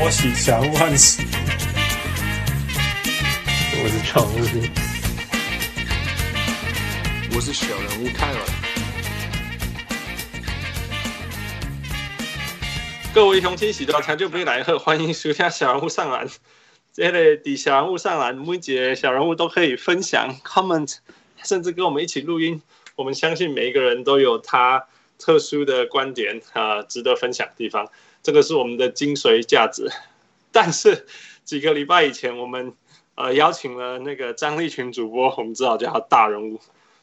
托起小人物汉斯，我是常务，我是小人物泰文。各位乡亲，喜多强就不会来贺，欢迎收听小人物上篮。这里底小人物上篮，每节小人物都可以分享 comment，甚至跟我们一起录音。我们相信每一个人都有他特殊的观点啊、呃，值得分享的地方。这个是我们的精髓价值。但是几个礼拜以前，我们呃邀请了那个张立群主播，我们只好叫他大人物。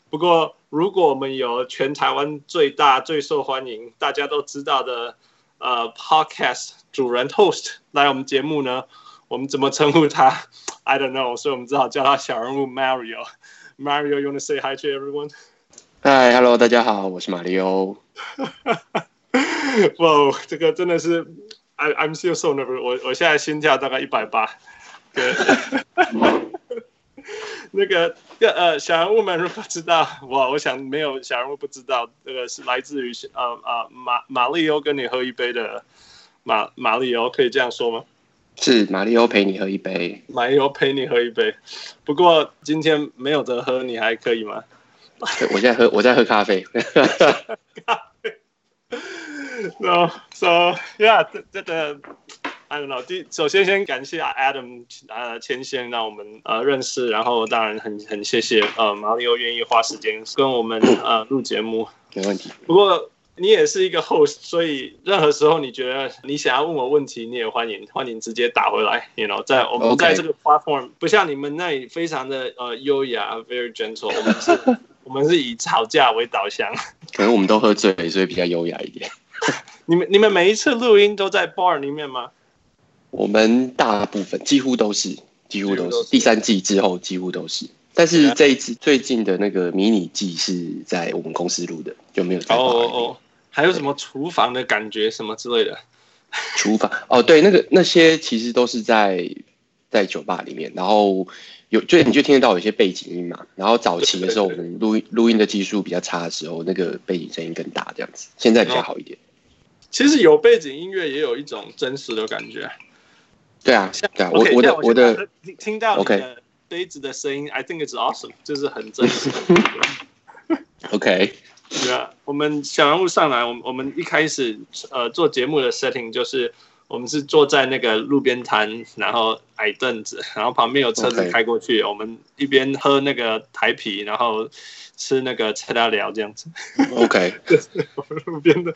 不过，如果我们有全台湾最大、最受欢迎、大家都知道的。呃、uh,，Podcast 主人 host 来我们节目呢，我们怎么称呼他？I don't know，所以我们只好叫他小人物 Mario。Mario，you wanna say hi to everyone？Hi，hello，大家好，我是马里欧。哇，这个真的是，I I'm still so nervous。我我现在心跳大概一百八。那个呃，小人物们如果知道我，我想没有小人物不知道，这个是来自于呃呃马马里欧跟你喝一杯的马马里欧，可以这样说吗？是马里欧陪你喝一杯，马里欧陪你喝一杯。不过今天没有得喝，你还可以吗？我现在喝，我在喝咖啡。咖啡。No, so yeah，这这个。I don't know，第首先先感谢 Adam 呃牵线让我们呃认识，然后当然很很谢谢呃马里欧愿意花时间跟我们呃录节目，没问题。不过你也是一个 host，所以任何时候你觉得你想要问我问题，你也欢迎欢迎直接打回来。You know，在我们在这个 platform. 不像你们那里非常的呃优雅，very gentle，我们是 我们是以吵架为导向。可能我们都喝醉，所以比较优雅一点。你们你们每一次录音都在 bar 里面吗？我们大部分几乎都是，几乎都是，第三季之后几乎都是。但是这一次最近的那个迷你季是在我们公司录的，就没有在。哦哦哦，还有什么厨房的感觉什么之类的？厨房哦，对，那个那些其实都是在在酒吧里面，然后有就你就听得到有些背景音嘛。然后早期的时候，我们录音录音的技术比较差的时候，那个背景声音更大，这样子。现在比较好一点。其实有背景音乐也有一种真实的感觉。对啊，对啊，我我的我的听到你的杯子的声音，I think it's awesome，就是很真实。OK，对啊，我们小人物上来，我们我们一开始呃做节目的 setting 就是我们是坐在那个路边摊，然后矮凳子，然后旁边有车子开过去.我们一边喝那个台啤，然后。吃那个菜大聊这样子，OK，路边的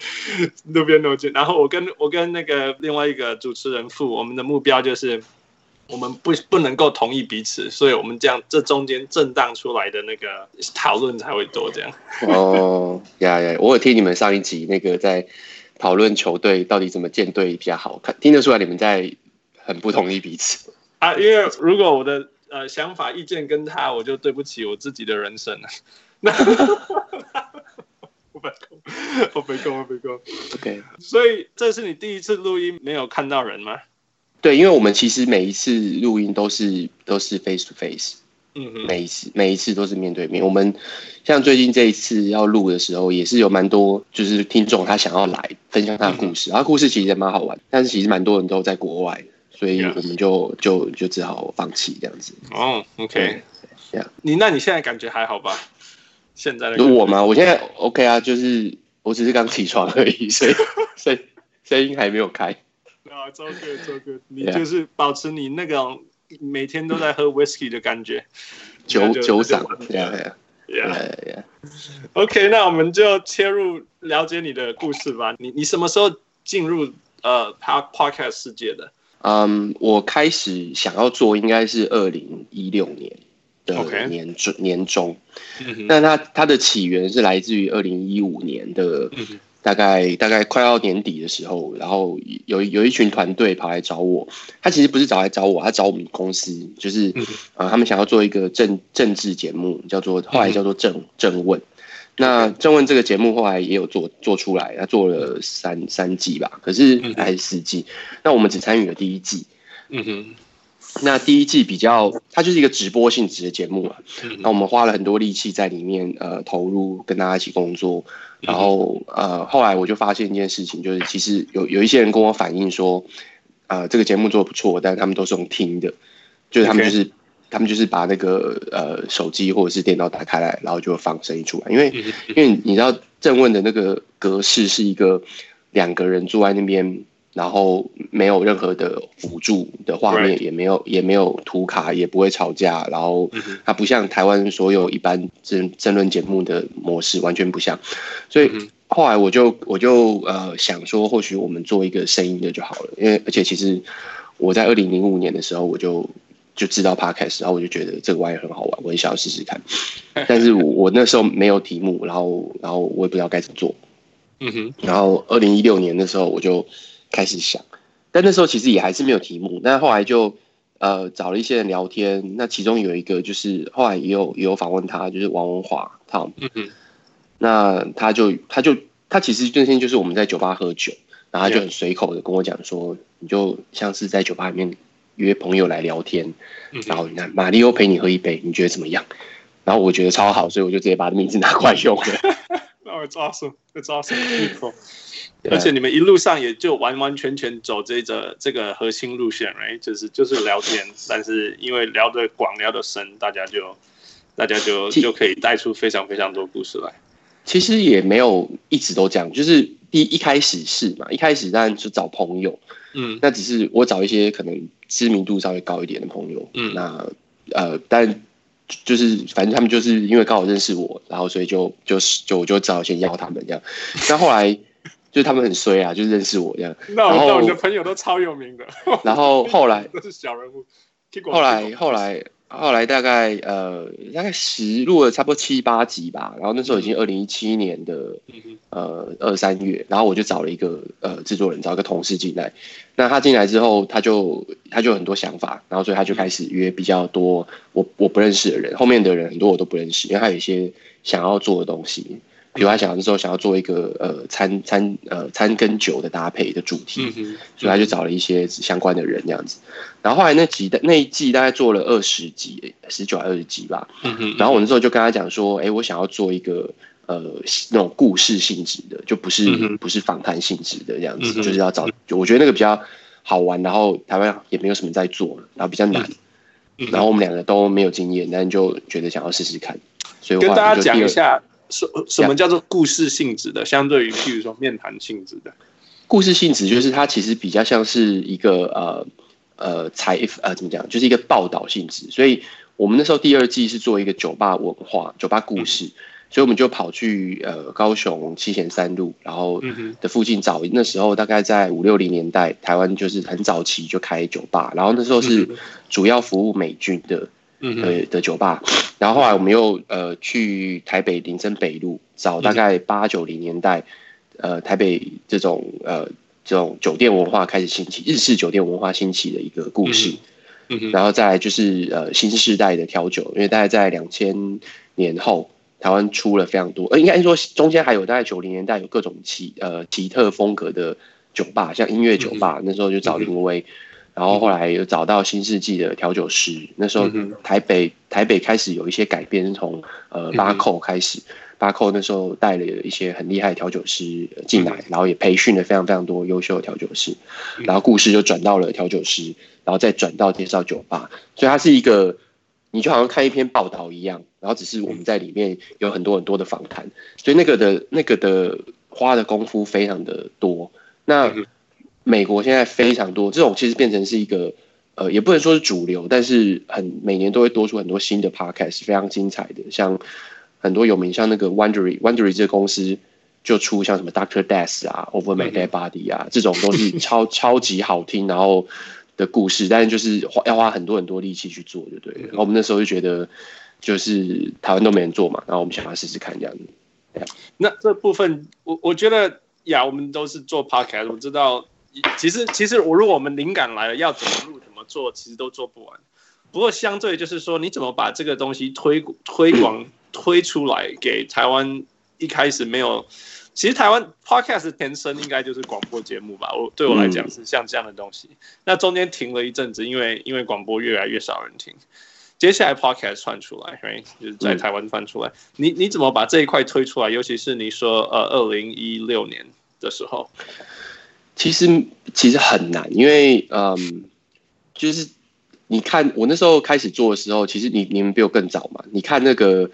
路边楼梯。然后我跟我跟那个另外一个主持人傅，我们的目标就是我们不不能够同意彼此，所以我们这样这中间震荡出来的那个讨论才会多这样。哦呀呀，我有听你们上一集那个在讨论球队到底怎么建队比较好看，听得出来你们在很不同意彼此啊。因为如果我的呃想法意见跟他，我就对不起我自己的人生了。那 我没空，我没空。OK，所以这是你第一次录音没有看到人吗？对，因为我们其实每一次录音都是都是 face to face，每一次每一次都是面对面。我们像最近这一次要录的时候，也是有蛮多就是听众他想要来分享他的故事，然后故事其实也蛮好玩，但是其实蛮多人都在国外，所以我们就就就只好放弃这样子。哦，OK，这样，你那你现在感觉还好吧？现在的我吗？我现在 OK 啊，就是我只是刚起床而已，所以所以声音还没有开。啊，周哥，周哥，你就是保持你那个每天都在喝 whisky 的感觉，酒酒嗓。对呀对呀，OK，那我们就切入了解你的故事吧。你你什么时候进入呃 Podcast 世界的？嗯、um,，我开始想要做应该是二零一六年。的年.年中，那它它的起源是来自于二零一五年的大概大概快要年底的时候，然后有有一群团队跑来找我，他其实不是找来找我，他找我们公司，就是啊、呃，他们想要做一个政政治节目，叫做后来叫做政政问。那政问这个节目后来也有做做出来，他做了三三季吧，可是还是四季。那我们只参与了第一季。嗯哼。那第一季比较，它就是一个直播性质的节目嘛。那我们花了很多力气在里面，呃，投入跟大家一起工作。然后，呃，后来我就发现一件事情，就是其实有有一些人跟我反映说，啊、呃，这个节目做的不错，但是他们都是用听的，就是他们就是。Okay. 他们就是把那个呃手机或者是电脑打开来，然后就放声音出来。因为因为你知道正问的那个格式是一个两个人坐在那边，然后没有任何的辅助的画面，也没有也没有图卡，也不会吵架。然后它不像台湾所有一般争争论节目的模式，完全不像。所以后来我就我就呃想说，或许我们做一个声音的就好了。因为而且其实我在二零零五年的时候我就。就知道 Podcast，然后我就觉得这个玩意很好玩，我很想要试试看。但是我我那时候没有题目，然后然后我也不知道该怎么做。嗯哼。然后二零一六年的时候我就开始想，但那时候其实也还是没有题目。那后来就呃找了一些人聊天，那其中有一个就是后来也有也有访问他，就是王文华。嗯。那他就他就他其实那天就是我们在酒吧喝酒，然后他就很随口的跟我讲说，你就像是在酒吧里面。约朋友来聊天，然后你看马里欧陪你喝一杯，你觉得怎么样？然后我觉得超好，所以我就直接把他的名字拿过来用了。那我抓手，我抓手，而且你们一路上也就完完全全走这个这个核心路线，right？就是就是聊天，但是因为聊得广、聊得深，大家就大家就就可以带出非常非常多故事来。其实也没有一直都这样，就是一,一开始是嘛，一开始当然是找朋友，嗯，那只是我找一些可能。知名度稍微高一点的朋友，嗯，那呃，但就是反正他们就是因为刚好认识我，然后所以就就是就我就只好先邀他们这样。但后来就是他们很衰啊，就是认识我这样。那我那我的朋友都超有名的。然后后来 都是小人物。后来后来。后来大概呃大概十录了差不多七八集吧，然后那时候已经二零一七年的呃二三月，然后我就找了一个呃制作人，找一个同事进来。那他进来之后，他就他就有很多想法，然后所以他就开始约比较多我我不认识的人，后面的人很多我都不认识，因为他有一些想要做的东西。比如他想的时候想要做一个呃餐餐呃餐跟酒的搭配的主题，所以他就找了一些相关的人这样子。然后后来那几的那一季大概做了二十集，十九还二十集吧。嗯嗯、然后我那时候就跟他讲说，哎、欸，我想要做一个呃那种故事性质的，就不是、嗯、不是访谈性质的这样子，嗯、就是要找就我觉得那个比较好玩，然后台湾也没有什么在做，然后比较难。嗯、然后我们两个都没有经验，但就觉得想要试试看，所以我跟大家讲一下。什什么叫做故事性质的？相对于譬如说面谈性质的，故事性质就是它其实比较像是一个呃呃采呃怎么讲，就是一个报道性质。所以我们那时候第二季是做一个酒吧文化、酒吧故事，嗯、所以我们就跑去呃高雄七贤三路，然后的附近找。那时候大概在五六零年代，台湾就是很早期就开酒吧，然后那时候是主要服务美军的。呃的酒吧，然后后来我们又呃去台北林森北路找大概八九零年代，呃台北这种呃这种酒店文化开始兴起，日式酒店文化兴起的一个故事，然后再来就是呃新世代的调酒，因为大概在两千年后，台湾出了非常多，呃应该说中间还有大概九零年代有各种奇呃奇特风格的酒吧，像音乐酒吧，那时候就找林威。然后后来又找到新世纪的调酒师，那时候台北台北开始有一些改变，从呃八扣开始，巴扣那时候带了一些很厉害的调酒师进来，然后也培训了非常非常多优秀的调酒师，然后故事就转到了调酒师，然后再转到介绍酒吧，所以它是一个你就好像看一篇报道一样，然后只是我们在里面有很多很多的访谈，所以那个的那个的花的功夫非常的多，那。美国现在非常多这种，其实变成是一个呃，也不能说是主流，但是很每年都会多出很多新的 podcast，非常精彩的，像很多有名，像那个 Wondery，Wondery 这个公司就出像什么 Doctor Death 啊，Over My Dead Body 啊，这种都是 超超级好听，然后的故事，但是就是花要花很多很多力气去做，就对。然后我们那时候就觉得，就是台湾都没人做嘛，然后我们想要试试看这样子。那这部分，我我觉得呀，我们都是做 podcast，我知道。其实，其实我如果我们灵感来了，要怎么录、怎么做，其实都做不完。不过，相对就是说，你怎么把这个东西推推广推出来给台湾？一开始没有，其实台湾 podcast 前身应该就是广播节目吧？我对我来讲是像这样的东西。那中间停了一阵子，因为因为广播越来越少人听，接下来 podcast 窜出来，right? 就是在台湾窜出来。你你怎么把这一块推出来？尤其是你说呃，二零一六年的时候。其实其实很难，因为嗯，就是你看我那时候开始做的时候，其实你你们比我更早嘛。你看那个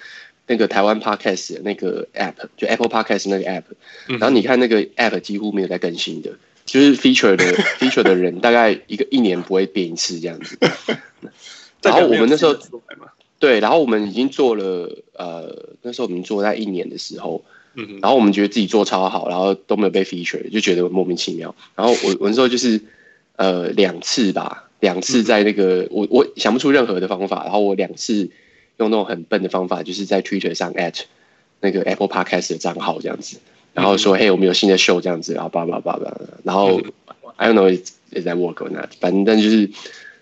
那个台湾 Podcast 的那个 App，就 Apple Podcast 那个 App，然后你看那个 App 几乎没有在更新的，就是 Feature 的 Feature 的人大概一个一年不会变一次这样子。然后我们那时候对，然后我们已经做了呃，那时候我们做在一年的时候。嗯，然后我们觉得自己做超好，然后都没有被 feature，就觉得莫名其妙。然后我 我那时候就是呃两次吧，两次在那个、嗯、我我想不出任何的方法，然后我两次用那种很笨的方法，就是在 Twitter 上 at 那个 Apple Podcast 的账号这样子，然后说、嗯、嘿我们有新的 show 这样子，然后叭叭叭叭，然后、嗯、I don't know is that work or not，反正但就是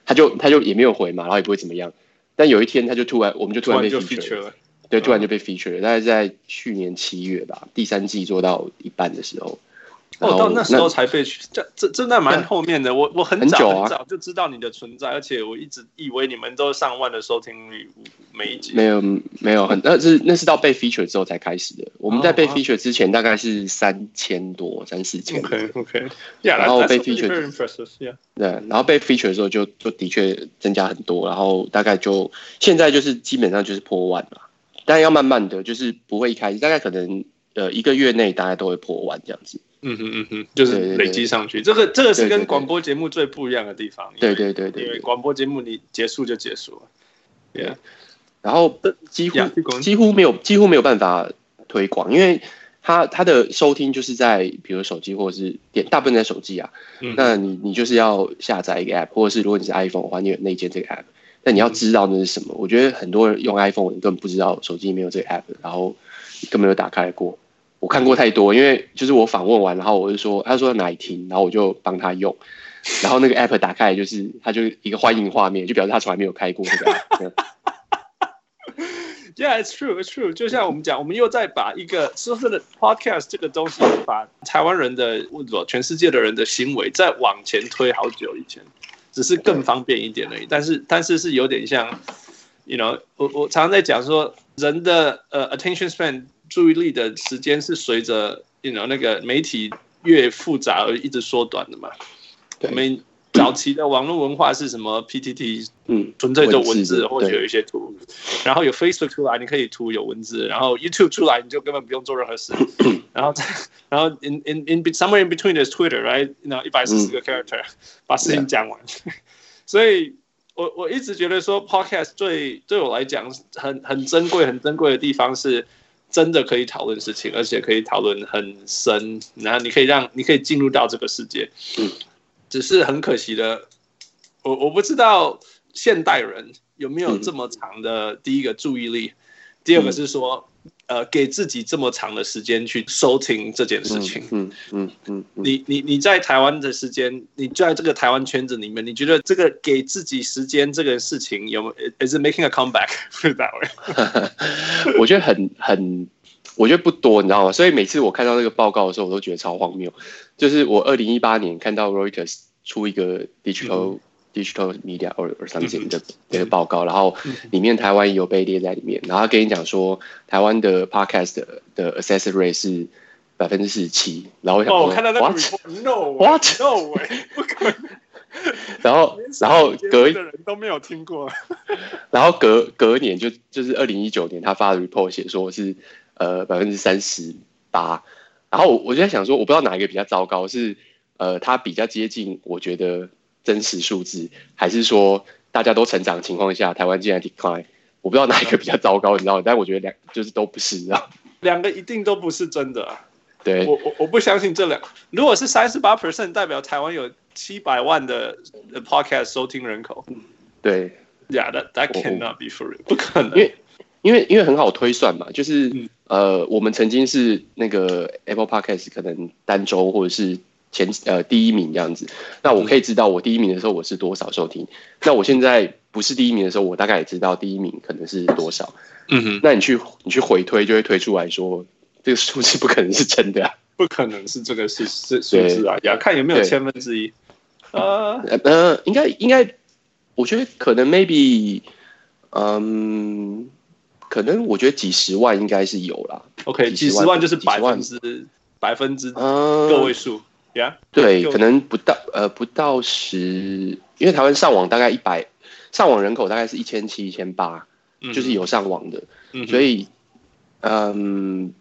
他就他就也没有回嘛，然后也不会怎么样。但有一天他就突然我们就突然被 feature 了。对，突然就被 feature 了，大概在去年七月吧，第三季做到一半的时候，哦，到那时候才被这这真的蛮后面的。我我很早很早就知道你的存在，而且我一直以为你们都上万的收听率每一集。没有没有很，那是那是到被 feature 之后才开始的。我们在被 feature 之前大概是三千多三四千。OK OK，然后被 feature 对，然后被 feature 的时候就就的确增加很多，然后大概就现在就是基本上就是破万了。但要慢慢的就是不会一开始，大概可能呃一个月内大概都会破万这样子。嗯哼嗯哼，就是累积上去。对对对，这个这个是跟广播节目最不一样的地方。对对对对，因为广播节目你结束就结束了。对啊，然后几乎几乎没有几乎没有办法推广，因为它它的收听就是在比如手机或者是电，大部分在手机啊。嗯、那你你就是要下载一个 app，或者是如果你是 iPhone 的话，你有内建这个 app。那你要知道那是什么？我觉得很多人用 iPhone，你根本不知道手机里面有这个 app，然后根本没有打开过。我看过太多，因为就是我访问完，然后我就说，他说哪里听，然后我就帮他用，然后那个 app 打开来就是，他就一个欢迎画面，就表示他从来没有开过这个 app。Yeah, it's true, it's true。就像我们讲，我们又在把一个说真的 podcast 这个东西，把台湾人的或者全世界的人的行为再往前推好久以前。只是更方便一点而已，但是但是是有点像，you know，我我常常在讲说，人的呃、uh, attention span 注意力的时间是随着 you know 那个媒体越复杂而一直缩短的嘛。我们早期的网络文化是什么？PTT，嗯，纯粹就文字或者有一些图，然后有 Facebook 出来，你可以图有文字，然后 YouTube 出来，你就根本不用做任何事，然后 然后 in in in somewhere in between is Twitter，right？那一百四十个 character，嗯，把事情讲完。所以我我一直觉得说，Podcast 最对我来讲很很珍贵、很珍贵的地方是，真的可以讨论事情，而且可以讨论很深，然后你可以让你可以进入到这个世界。嗯。只是很可惜的，我我不知道现代人有没有这么长的第一个注意力，嗯、第二个是说，呃，给自己这么长的时间去收听这件事情。嗯嗯嗯，嗯。你你你在台湾的时间，你在这个台湾圈子里面，你觉得这个给自己时间这个事情有没有？Is it making a comeback that way？我觉得很很，我觉得不多，你知道吗？所以每次我看到那个报告的时候，我都觉得超荒谬。就是我二零一八年看到 Reuters。出一个 digital、嗯、digital media or or something 的那个报告，然后里面台湾也有被列在里面，然后跟你讲说台湾的 podcast 的，的 access rate 是百分之四十七，然后我想说、哦、我看到那个 report，no what no way 不可能，然后然后隔的人都没有听过，然后隔隔年就就是二零一九年他发的 report 写说是呃百分之三十八，然后我我就在想说我不知道哪一个比较糟糕是。呃，他比较接近，我觉得真实数字，还是说大家都成长的情况下，台湾竟然 decline，我不知道哪一个比较糟糕，你知道？但我觉得两就是都不是，啊，两个一定都不是真的，啊。对，我我我不相信这两，如果是三十八 percent，代表台湾有七百万的 podcast 收听人口。对，Yeah，that that cannot be for real，不可能，因为因为因为很好推算嘛，就是、嗯、呃，我们曾经是那个 Apple Podcast 可能单周或者是。前呃第一名这样子，那我可以知道我第一名的时候我是多少收听。那我现在不是第一名的时候，我大概也知道第一名可能是多少。嗯哼，那你去你去回推，就会推出来说这个数字不可能是真的啊，不可能是这个是是数字啊，要看有没有千分之一。呃呃，应该应该，我觉得可能 maybe，嗯，可能我觉得几十万应该是有啦。OK，几十万就是百分之百分之个位数。，Yeah，对，可能不到呃不到十，因为台湾上网大概一百，上网人口大概是一千七一千八，就是有上网的，嗯、所以嗯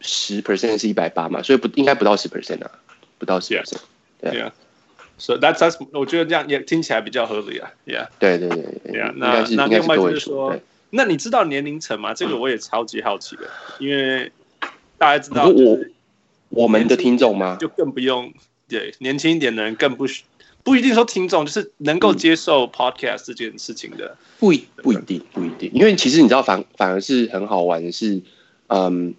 十 percent 是一百八嘛，所以不应该不到十 percent 啊，不到十 percent，对啊，所以 that's that's 我觉得这样也听起来比较合理啊，Yeah，对对对，Yeah，那那另外就是说，那你知道年龄层吗？这个我也超级好奇的，因为大家知道我。我们的听众吗？就更不用对年轻一点的人更不不一定说听众，就是能够接受 podcast 这件事情的，嗯、不一不一定不一定，因为其实你知道反反而是很好玩的是，嗯，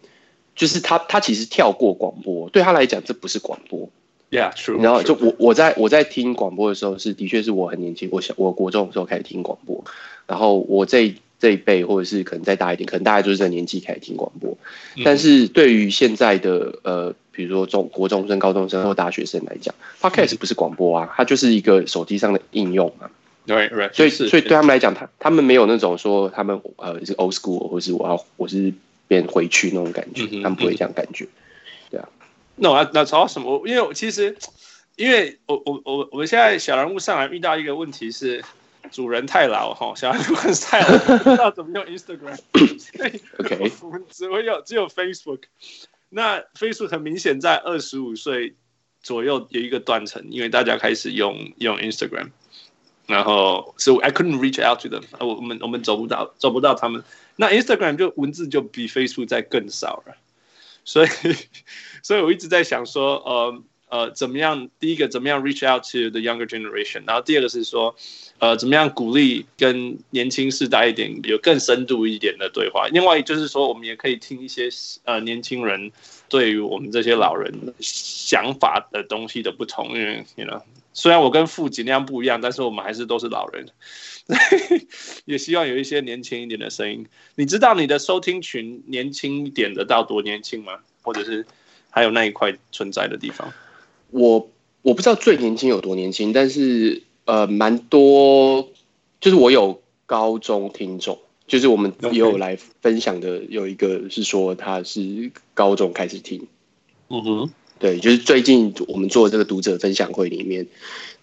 就是他他其实跳过广播，对他来讲这不是广播，Yeah true。然后就我我在我在听广播的时候是的确是我很年轻，我小我国中的时候开始听广播，然后我这。这一辈，或者是可能再大一点，可能大概就是这年纪开始听广播。但是对于现在的呃，比如说中国中生、高中生或大学生来讲，Podcast 不是广播啊，它就是一个手机上的应用啊。对对，所以所以对他们来讲，他他们没有那种说他们呃是 old school，或是我要我是变回去那种感觉，他们不会这样感觉。对啊，那我要那找什么？因为我其实因为我我我我们现在小人物上来遇到一个问题是。主人太老哈，小孩子太老，不知道怎么用 Instagram，OK，我们只会有只有 Facebook。那 Facebook 很明显在二十五岁左右有一个断层，因为大家开始用用 Instagram，然后 so、I couldn't reach out to them，我我们我们走不到走不到他们。那 Instagram 就文字就比 Facebook 在更少了，所以 所以我一直在想说，呃呃，怎么样？第一个怎么样 reach out to the younger generation，然后第二个是说。呃，怎么样鼓励跟年轻世代一点有更深度一点的对话？另外就是说，我们也可以听一些呃年轻人对于我们这些老人想法的东西的不同。因为你知道，虽然我跟父尽量不一样，但是我们还是都是老人，也希望有一些年轻一点的声音。你知道你的收听群年轻一点的到多年轻吗？或者是还有那一块存在的地方？我我不知道最年轻有多年轻，但是。呃，蛮多，就是我有高中听众，就是我们也有来分享的，有一个是说他是高中开始听，嗯哼，对，就是最近我们做这个读者分享会里面，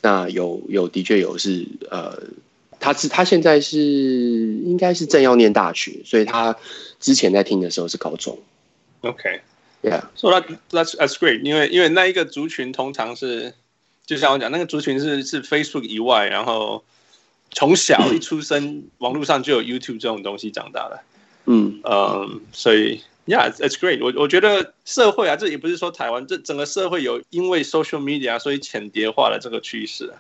那有有的确有是呃，他是他现在是应该是正要念大学，所以他之前在听的时候是高中，OK，Yeah，So that that's that's great，因为因为那一个族群通常是。就像我讲，那个族群是是 Facebook 以外，然后从小一出生，网络上就有 YouTube 这种东西长大的。嗯嗯，所以 Yeah，it's great 我。我我觉得社会啊，这也不是说台湾，这整个社会有因为 social media 所以浅碟化的这个趋势。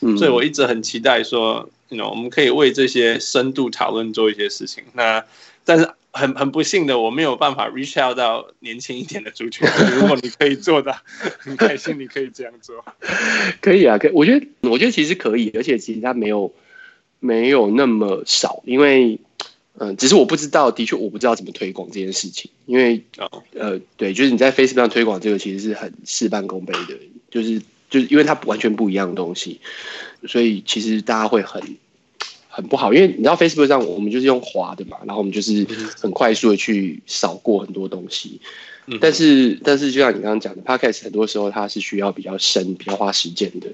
嗯，所以我一直很期待说，you know，我们可以为这些深度讨论做一些事情。那但是。很很不幸的，我没有办法 reach out 到年轻一点的族群。如果你可以做到，很开心你可以这样做。可以啊，可以我觉得我觉得其实可以，而且其实它没有没有那么少，因为嗯、呃，只是我不知道，的确我不知道怎么推广这件事情。因为呃，对，就是你在 Facebook 上推广这个，其实是很事半功倍的，就是就是因为它完全不一样的东西，所以其实大家会很。很不好，因为你知道 Facebook 上我们就是用滑的嘛，然后我们就是很快速的去扫过很多东西。但是但是就像你刚刚讲的，Podcast 很多时候它是需要比较深、比较花时间的，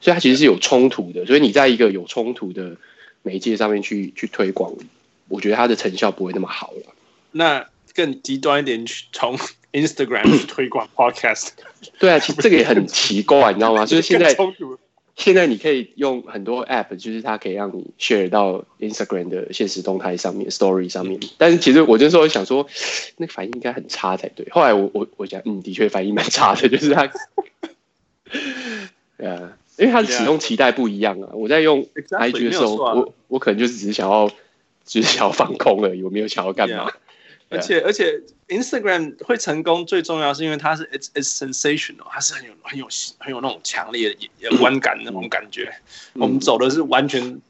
所以它其实是有冲突的。所以你在一个有冲突的媒介上面去去推广，我觉得它的成效不会那么好了。那更极端一点，从 Instagram 去推广 Podcast，对啊，其实这个也很奇怪，你知道吗？就是现在。现在你可以用很多 app，就是它可以让你 share 到 Instagram 的现实动态上面、Story 上面。但是其实我就是说想说，那个反应应该很差才对。后来我我我讲，嗯，的确反应蛮差的，就是它，呃啊，因为它的使用期待不一样啊。我在用 IG 的时候，我我可能就是只是想要，只是想要放空而已，我没有想要干嘛。而且而且，Instagram 会成功最重要是因为它是 it's it's sensational，它是很有很有很有那种强烈的观感那种感觉。我们走的是完全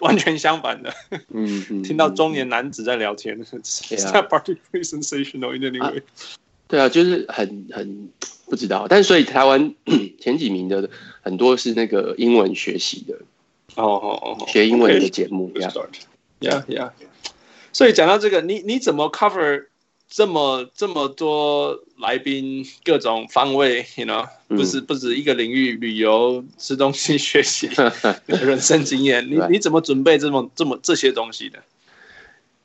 完全相反的。嗯，听到中年男子在聊天 not particularly sensational in any way。对啊，就是很很不知道。但是所以台湾 前几名的很多是那个英文学习的哦哦哦，学英文的节目。Yeah yeah yeah。所以讲到这个，你你怎么 cover 这么这么多来宾，各种方位，you know，不是不止一个领域，旅游、吃东西、学习、人生经验，你你怎么准备这么这么这些东西的？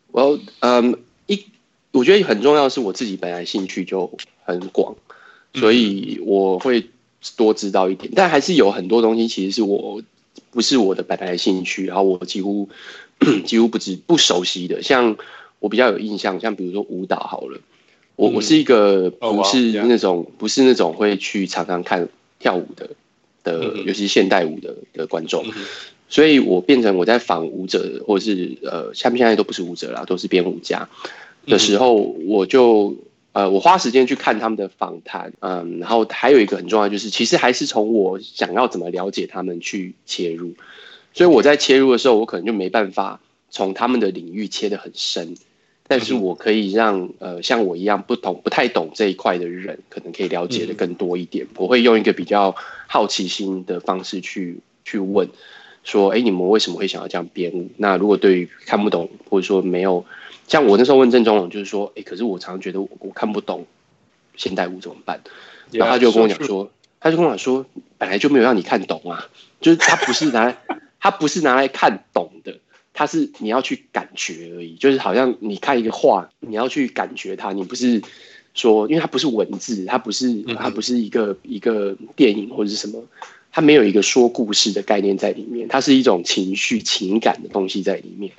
我嗯，一我觉得很重要的是我自己本来兴趣就很广，所以我会多知道一点，但还是有很多东西其实是我不是我的本来兴趣，然后我几乎 几乎不知不熟悉的，像。我比较有印象，像比如说舞蹈好了，我我是一个不是那种不是那种会去常常看跳舞的的，尤其是现代舞的的观众，所以我变成我在仿舞者或者是呃，他们现在都不是舞者啦，都是编舞家的时候，我就呃，我花时间去看他们的访谈，嗯，然后还有一个很重要就是，其实还是从我想要怎么了解他们去切入，所以我在切入的时候，我可能就没办法从他们的领域切得很深。但是我可以让呃像我一样不懂不太懂这一块的人，可能可以了解的更多一点。我会用一个比较好奇心的方式去去问，说，哎，你们为什么会想要这样编舞？那如果对于看不懂或者说没有，像我那时候问郑宗龙，就是说，哎，可是我常常觉得我，我看不懂现代舞怎么办？然后他就跟我讲说，他就跟我讲说，本来就没有让你看懂啊，就是他不是拿来他不是拿来看懂的。他是你要去感觉而已，就是好像你看一个画，你要去感觉它，你不是说，因为它不是文字，它不是它不是一个一个电影或者是什么，它没有一个说故事的概念在里面，它是一种情绪情感的东西在里面。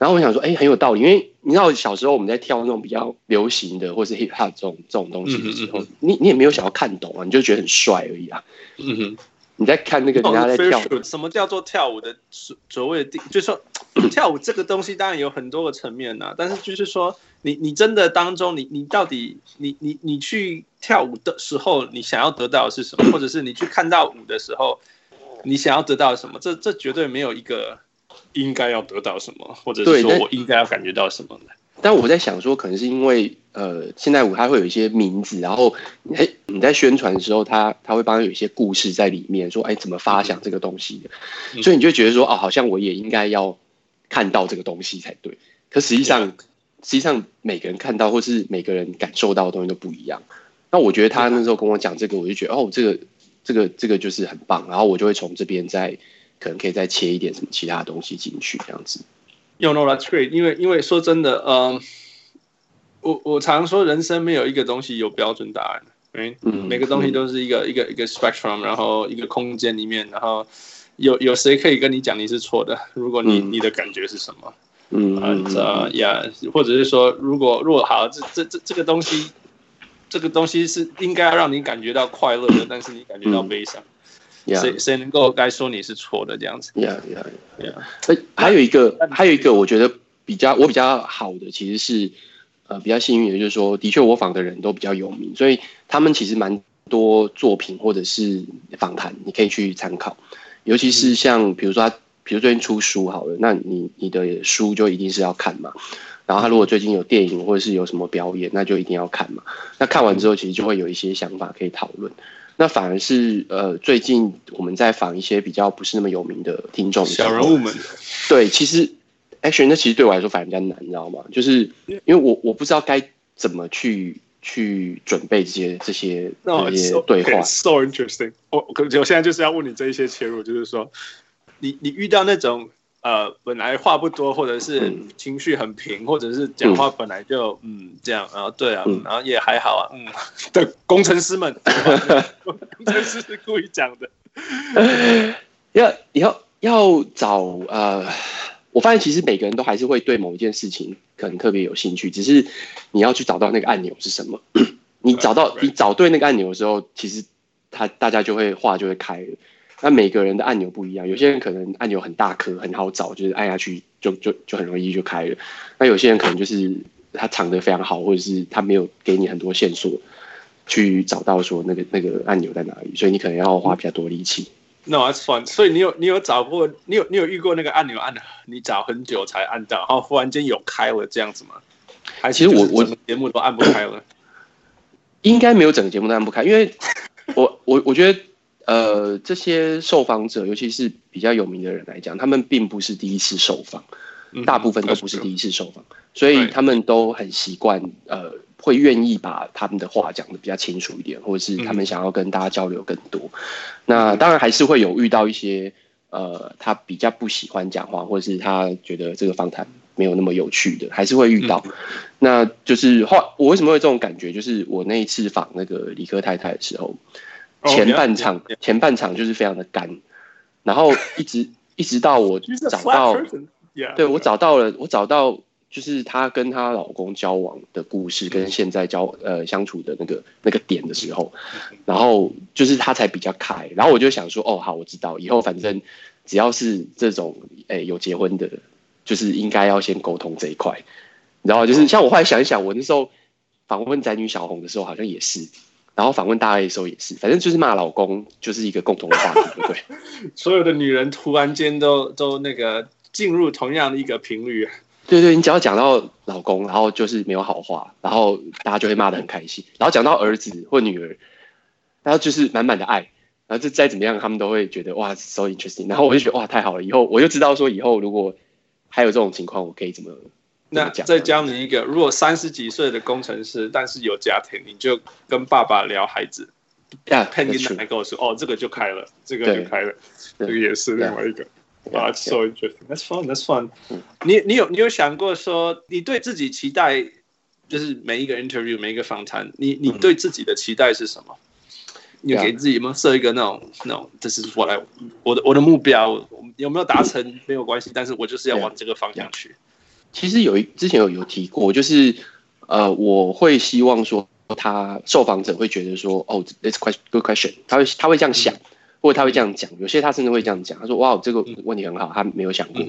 然后我想说，哎、欸，很有道理，因为你知道小时候我们在跳那种比较流行的或是 hip hop 这种这种东西的时候，你你也没有想要看懂啊，你就觉得很帅而已啊。嗯哼。你在看那个人家在跳舞，什么叫做跳舞的所所谓的定，就是说跳舞这个东西当然有很多个层面呐、啊，但是就是说你你真的当中你你到底你你你去跳舞的时候，你想要得到的是什么，或者是你去看到舞的时候，你想要得到什么？这这绝对没有一个应该要得到什么，或者是说我应该要感觉到什么的。但我在想说，可能是因为呃，现代舞它会有一些名字，然后哎，你在宣传的时候，他他会帮他有一些故事在里面，说哎，怎么发想这个东西的，嗯、所以你就觉得说哦，好像我也应该要看到这个东西才对。可实际上，实际上每个人看到或是每个人感受到的东西都不一样。那我觉得他那时候跟我讲这个，我就觉得哦，这个这个这个就是很棒，然后我就会从这边再可能可以再切一点什么其他东西进去，这样子。You know that's great，因为因为说真的，嗯，我我常说人生没有一个东西有标准答案，嗯，每个东西都是一个、嗯、一个一个 spectrum，然后一个空间里面，然后有有谁可以跟你讲你是错的？如果你、嗯、你的感觉是什么？嗯啊呀或者是说，如果如果好，这这这这个东西，这个东西是应该要让你感觉到快乐的，但是你感觉到悲伤。嗯谁谁能够该说你是错的这样子？呀呀呀！哎，还有一个，还有一个，我觉得比较我比较好的，其实是呃比较幸运的，就是说，的确我访的人都比较有名，所以他们其实蛮多作品或者是访谈，你可以去参考。尤其是像比如说他，比如最近出书好了，那你你的书就一定是要看嘛。然后他如果最近有电影或者是有什么表演，那就一定要看嘛。那看完之后，其实就会有一些想法可以讨论。那反而是呃，最近我们在访一些比较不是那么有名的听众，小人物们。对，其实 actually 那其实对我来说反而比较难，你知道吗？就是因为我我不知道该怎么去去准备这些这些这些对话。So interesting。我可我现在就是要问你这一些切入，就是说，你你遇到那种。呃，本来话不多，或者是情绪很平，嗯、或者是讲话本来就嗯，嗯这样，然后对啊，嗯、然后也还好啊，嗯，的，工程师们，工程师是故意讲的，要要要找呃，我发现其实每个人都还是会对某一件事情可能特别有兴趣，只是你要去找到那个按钮是什么，你找到.你找对那个按钮的时候，其实他大家就会话就会开了。那每个人的按钮不一样，有些人可能按钮很大颗，很好找，就是按下去就就就很容易就开了。那有些人可能就是他藏得非常好，或者是他没有给你很多线索去找到说那个那个按钮在哪里，所以你可能要花比较多力气。No, that's fun。所以你有你有找过，你有你有遇过那个按钮按了你找很久才按到，然后忽然间有开了这样子吗？还其实我我节目都按不开了？应该没有整个节目都按不开，因为我我我觉得。呃，这些受访者，尤其是比较有名的人来讲，他们并不是第一次受访，大部分都不是第一次受访，所以他们都很习惯，呃，会愿意把他们的话讲的比较清楚一点，或者是他们想要跟大家交流更多。那当然还是会有遇到一些，呃，他比较不喜欢讲话，或者是他觉得这个访谈没有那么有趣的，还是会遇到。那就是后我为什么会这种感觉？就是我那一次访那个理科太太的时候，前半场前半场就是非常的干，然后一直。一直到我找到，对，我找到了，我找到就是她跟她老公交往的故事，跟现在交呃相处的那个那个点的时候，然后就是她才比较开，然后我就想说，哦，好，我知道，以后反正只要是这种诶有结婚的，就是应该要先沟通这一块，然后就是像我后来想一想，我那时候访问宅女小红的时候，好像也是。然后访问大 A 的时候也是，反正就是骂老公，就是一个共同的话题，对不对？所有的女人突然间都都那个进入同样的一个频率。对对，你只要讲到老公，然后就是没有好话，然后大家就会骂得很开心。然后讲到儿子或女儿，然后就是满满的爱，然后就再怎么样，他们都会觉得哇，so interesting。然后我就觉得哇，太好了，以后我就知道说以后如果还有这种情况，我可以怎么。那再教你一个，如果三十几岁的工程师，但是有家庭，你就跟爸爸聊孩子。Yeah, 佩妮奶奶跟我说，哦，这个就开了，这个就开了，这个也是另外一个。啊，so interesting. That's fun. That's fun. 你你有你有想过说，你对自己期待，就是每一个 interview，每一个访谈，你你对自己的期待是什么？你给自己有没有设一个那种那种，这是我来我的我的目标，有没有达成没有关系，但是我就是要往这个方向去。其实有一之前有有提过，就是呃，我会希望说他受访者会觉得说，哦，it's question good question，他会他会这样想，或者他会这样讲，有些他甚至会这样讲，他说，哇，这个问题很好，他没有想过。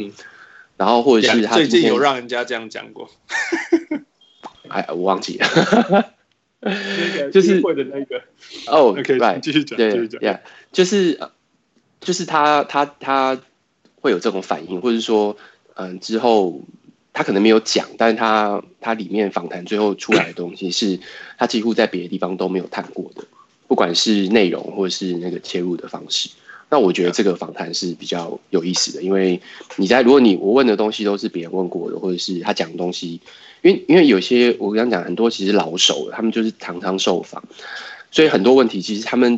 然后或者是他最近有让人家这样讲过，哎，我忘记了，就是会的那个。哦，OK，继续讲，继续讲，对，就是就是他他他会有这种反应，或者说嗯之后。他可能没有讲，但是他他里面访谈最后出来的东西是他几乎在别的地方都没有谈过的，不管是内容或者是那个切入的方式。那我觉得这个访谈是比较有意思的，因为你在如果你我问的东西都是别人问过的，或者是他讲的东西，因为因为有些我刚刚讲很多其实老手，他们就是常常受访，所以很多问题其实他们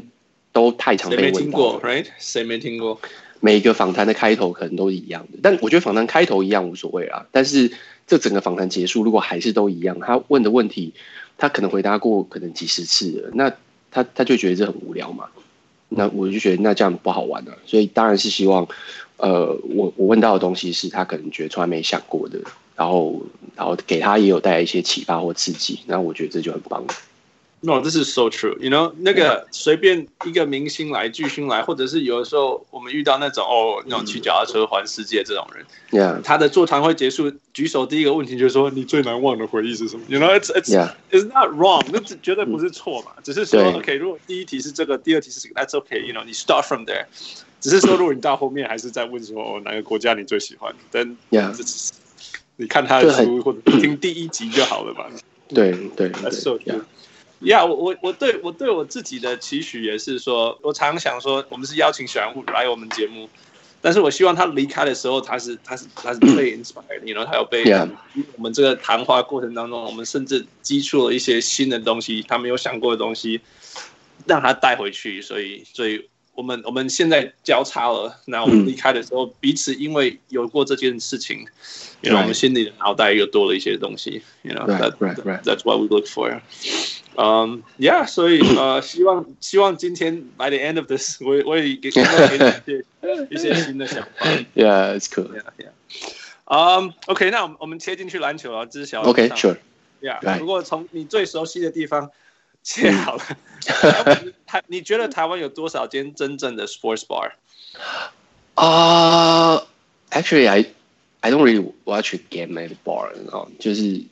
都太常被问到。谁没听过？Right？谁没听过？每一个访谈的开头可能都是一样的，但我觉得访谈开头一样无所谓啊。但是这整个访谈结束，如果还是都一样，他问的问题，他可能回答过可能几十次了，那他他就觉得这很无聊嘛。那我就觉得那这样不好玩了。所以当然是希望，呃，我我问到的东西是他可能觉得从来没想过的，然后然后给他也有带来一些启发或刺激，那我觉得这就很棒。No, this is so true. You know，那个随便一个明星来、巨星来，或者是有的时候我们遇到那种哦，那种骑脚踏车环世界这种人，Yeah. 他的座谈会结束，举手第一个问题就是说你最难忘的回忆是什么？You know, it's it's Yeah. it's not wrong，那绝对不是错嘛，只是说 OK，如果第一题是这个，第二题是这个，That's OK。You know，你 start from there，只是说如果你到后面还是在问说哦哪个国家你最喜欢，Then Yeah. 你看他的书或者听第一集就好了嘛。对对，That's so true。呀、yeah，我我我对我对我自己的期许也是说，我常想说，我们是邀请小人物来我们节目，但是我希望他离开的时候，他是他是他 是被 inspired，你 you know，他有被我们这个谈话过程当中，我们甚至激出了一些新的东西，他没有想过的东西，让他带回去，所以所以我们我们现在交叉了，那我们离开的时候，彼此因为有过这件事情，因为我们心里的脑袋又多了一些东西，you know，that that's what we look for。嗯、um,，Yeah，所以呃，希望希望今天 by the end of this，我我也给给你一些一些新的想法。Yeah，it's cool。Yeah，Yeah。嗯，OK，那我们我们切进去篮球啊，知晓。OK，Sure。Yeah，如果从你最熟悉的地方切好了，台你觉得台湾有多少间真正的 sports bar？啊、uh,，Actually，I I don't really watch a game at a bar，哦，就是。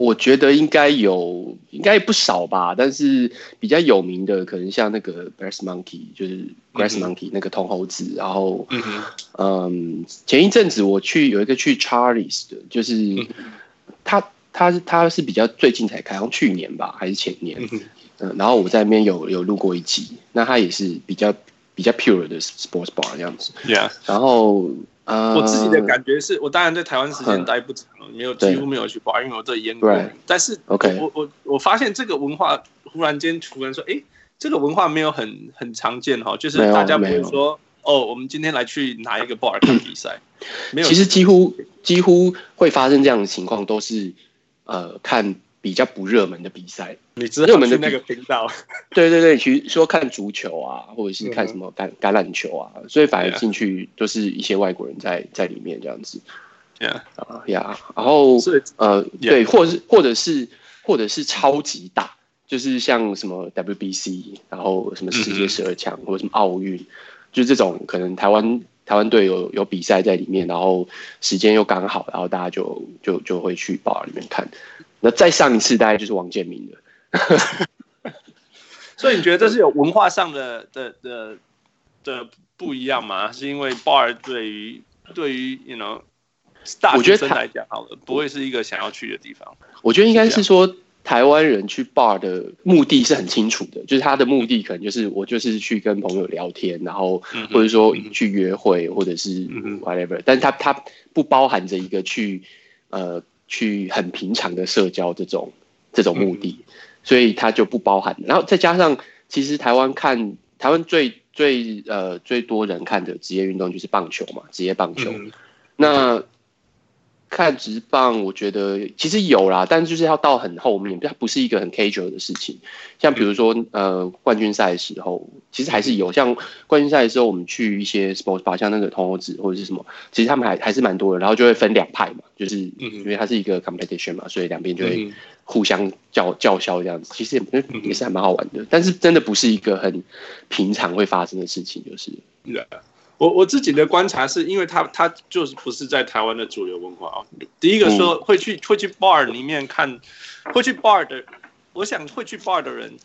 我觉得应该有，应该不少吧。但是比较有名的，可能像那个 Brass Monkey，就是 Brass Monkey 那个铜猴子。然后，嗯，前一阵子我去有一个去 Charlie's 的，就是他他他是比较最近才开，好像去年吧，还是前年。嗯，然后我在那边有有录过一集，那他也是比较比较 pure 的 sports bar 这样子。Yeah。然后呃，我自己的感觉是我当然在台湾时间待不长了，没有几乎没有去 bar，因为我这里阉过。但是，OK，我我我发现这个文化忽然间突然说，哎，这个文化没有很很常见哈，就是大家不会说，哦，我们今天来去拿一个 bar 看比赛，没有。其实几乎几乎会发生这样的情况，都是呃看。比较不热门的比赛，你知道热门的那个频道，对对对，其实说看足球啊，或者是看什么橄橄榄球啊，所以反而进去都是一些外国人在在里面这样子。呀啊呀，然后呃对，或者是或者是或者是超级大，就是像什么 WBC，然后什么世界十二强或者什么奥运，就这种可能台湾台湾队有有比赛在里面，然后时间又刚好，然后大家就就就会去 bar 里面看。那再上一次大概就是王建民的，所以你觉得这是有文化上的的的的不一样吗？是因为 bar 对于对于 you know 大学生来讲好了，不会是一个想要去的地方。我觉得应该是说台湾人去 bar 的目的是很清楚的，就是他的目的可能就是我就是去跟朋友聊天，然后或者说去约会，或者是 whatever，但是他他不包含着一个去呃。去很平常的社交这种这种目的，所以它就不包含。然后再加上，其实台湾看台湾最最呃最多人看的职业运动就是棒球嘛，职业棒球。那看直棒，我觉得其实有啦，但是就是要到很后面，它不是一个很 casual 的事情。像比如说，呃，冠军赛的时候，其实还是有。像冠军赛的时候，我们去一些 sports bar，像那个铜锣子或者是什么，其实他们还还是蛮多的。然后就会分两派嘛，就是因为它是一个 competition 嘛，所以两边就会互相叫叫嚣这样子。其实也也是还蛮好玩的，但是真的不是一个很平常会发生的事情，就是。我我自己的观察是，因为他他就是不是在台湾的主流文化啊。第一个说会去会去 bar 里面看，会去 bar 的，我想会去 bar 的人，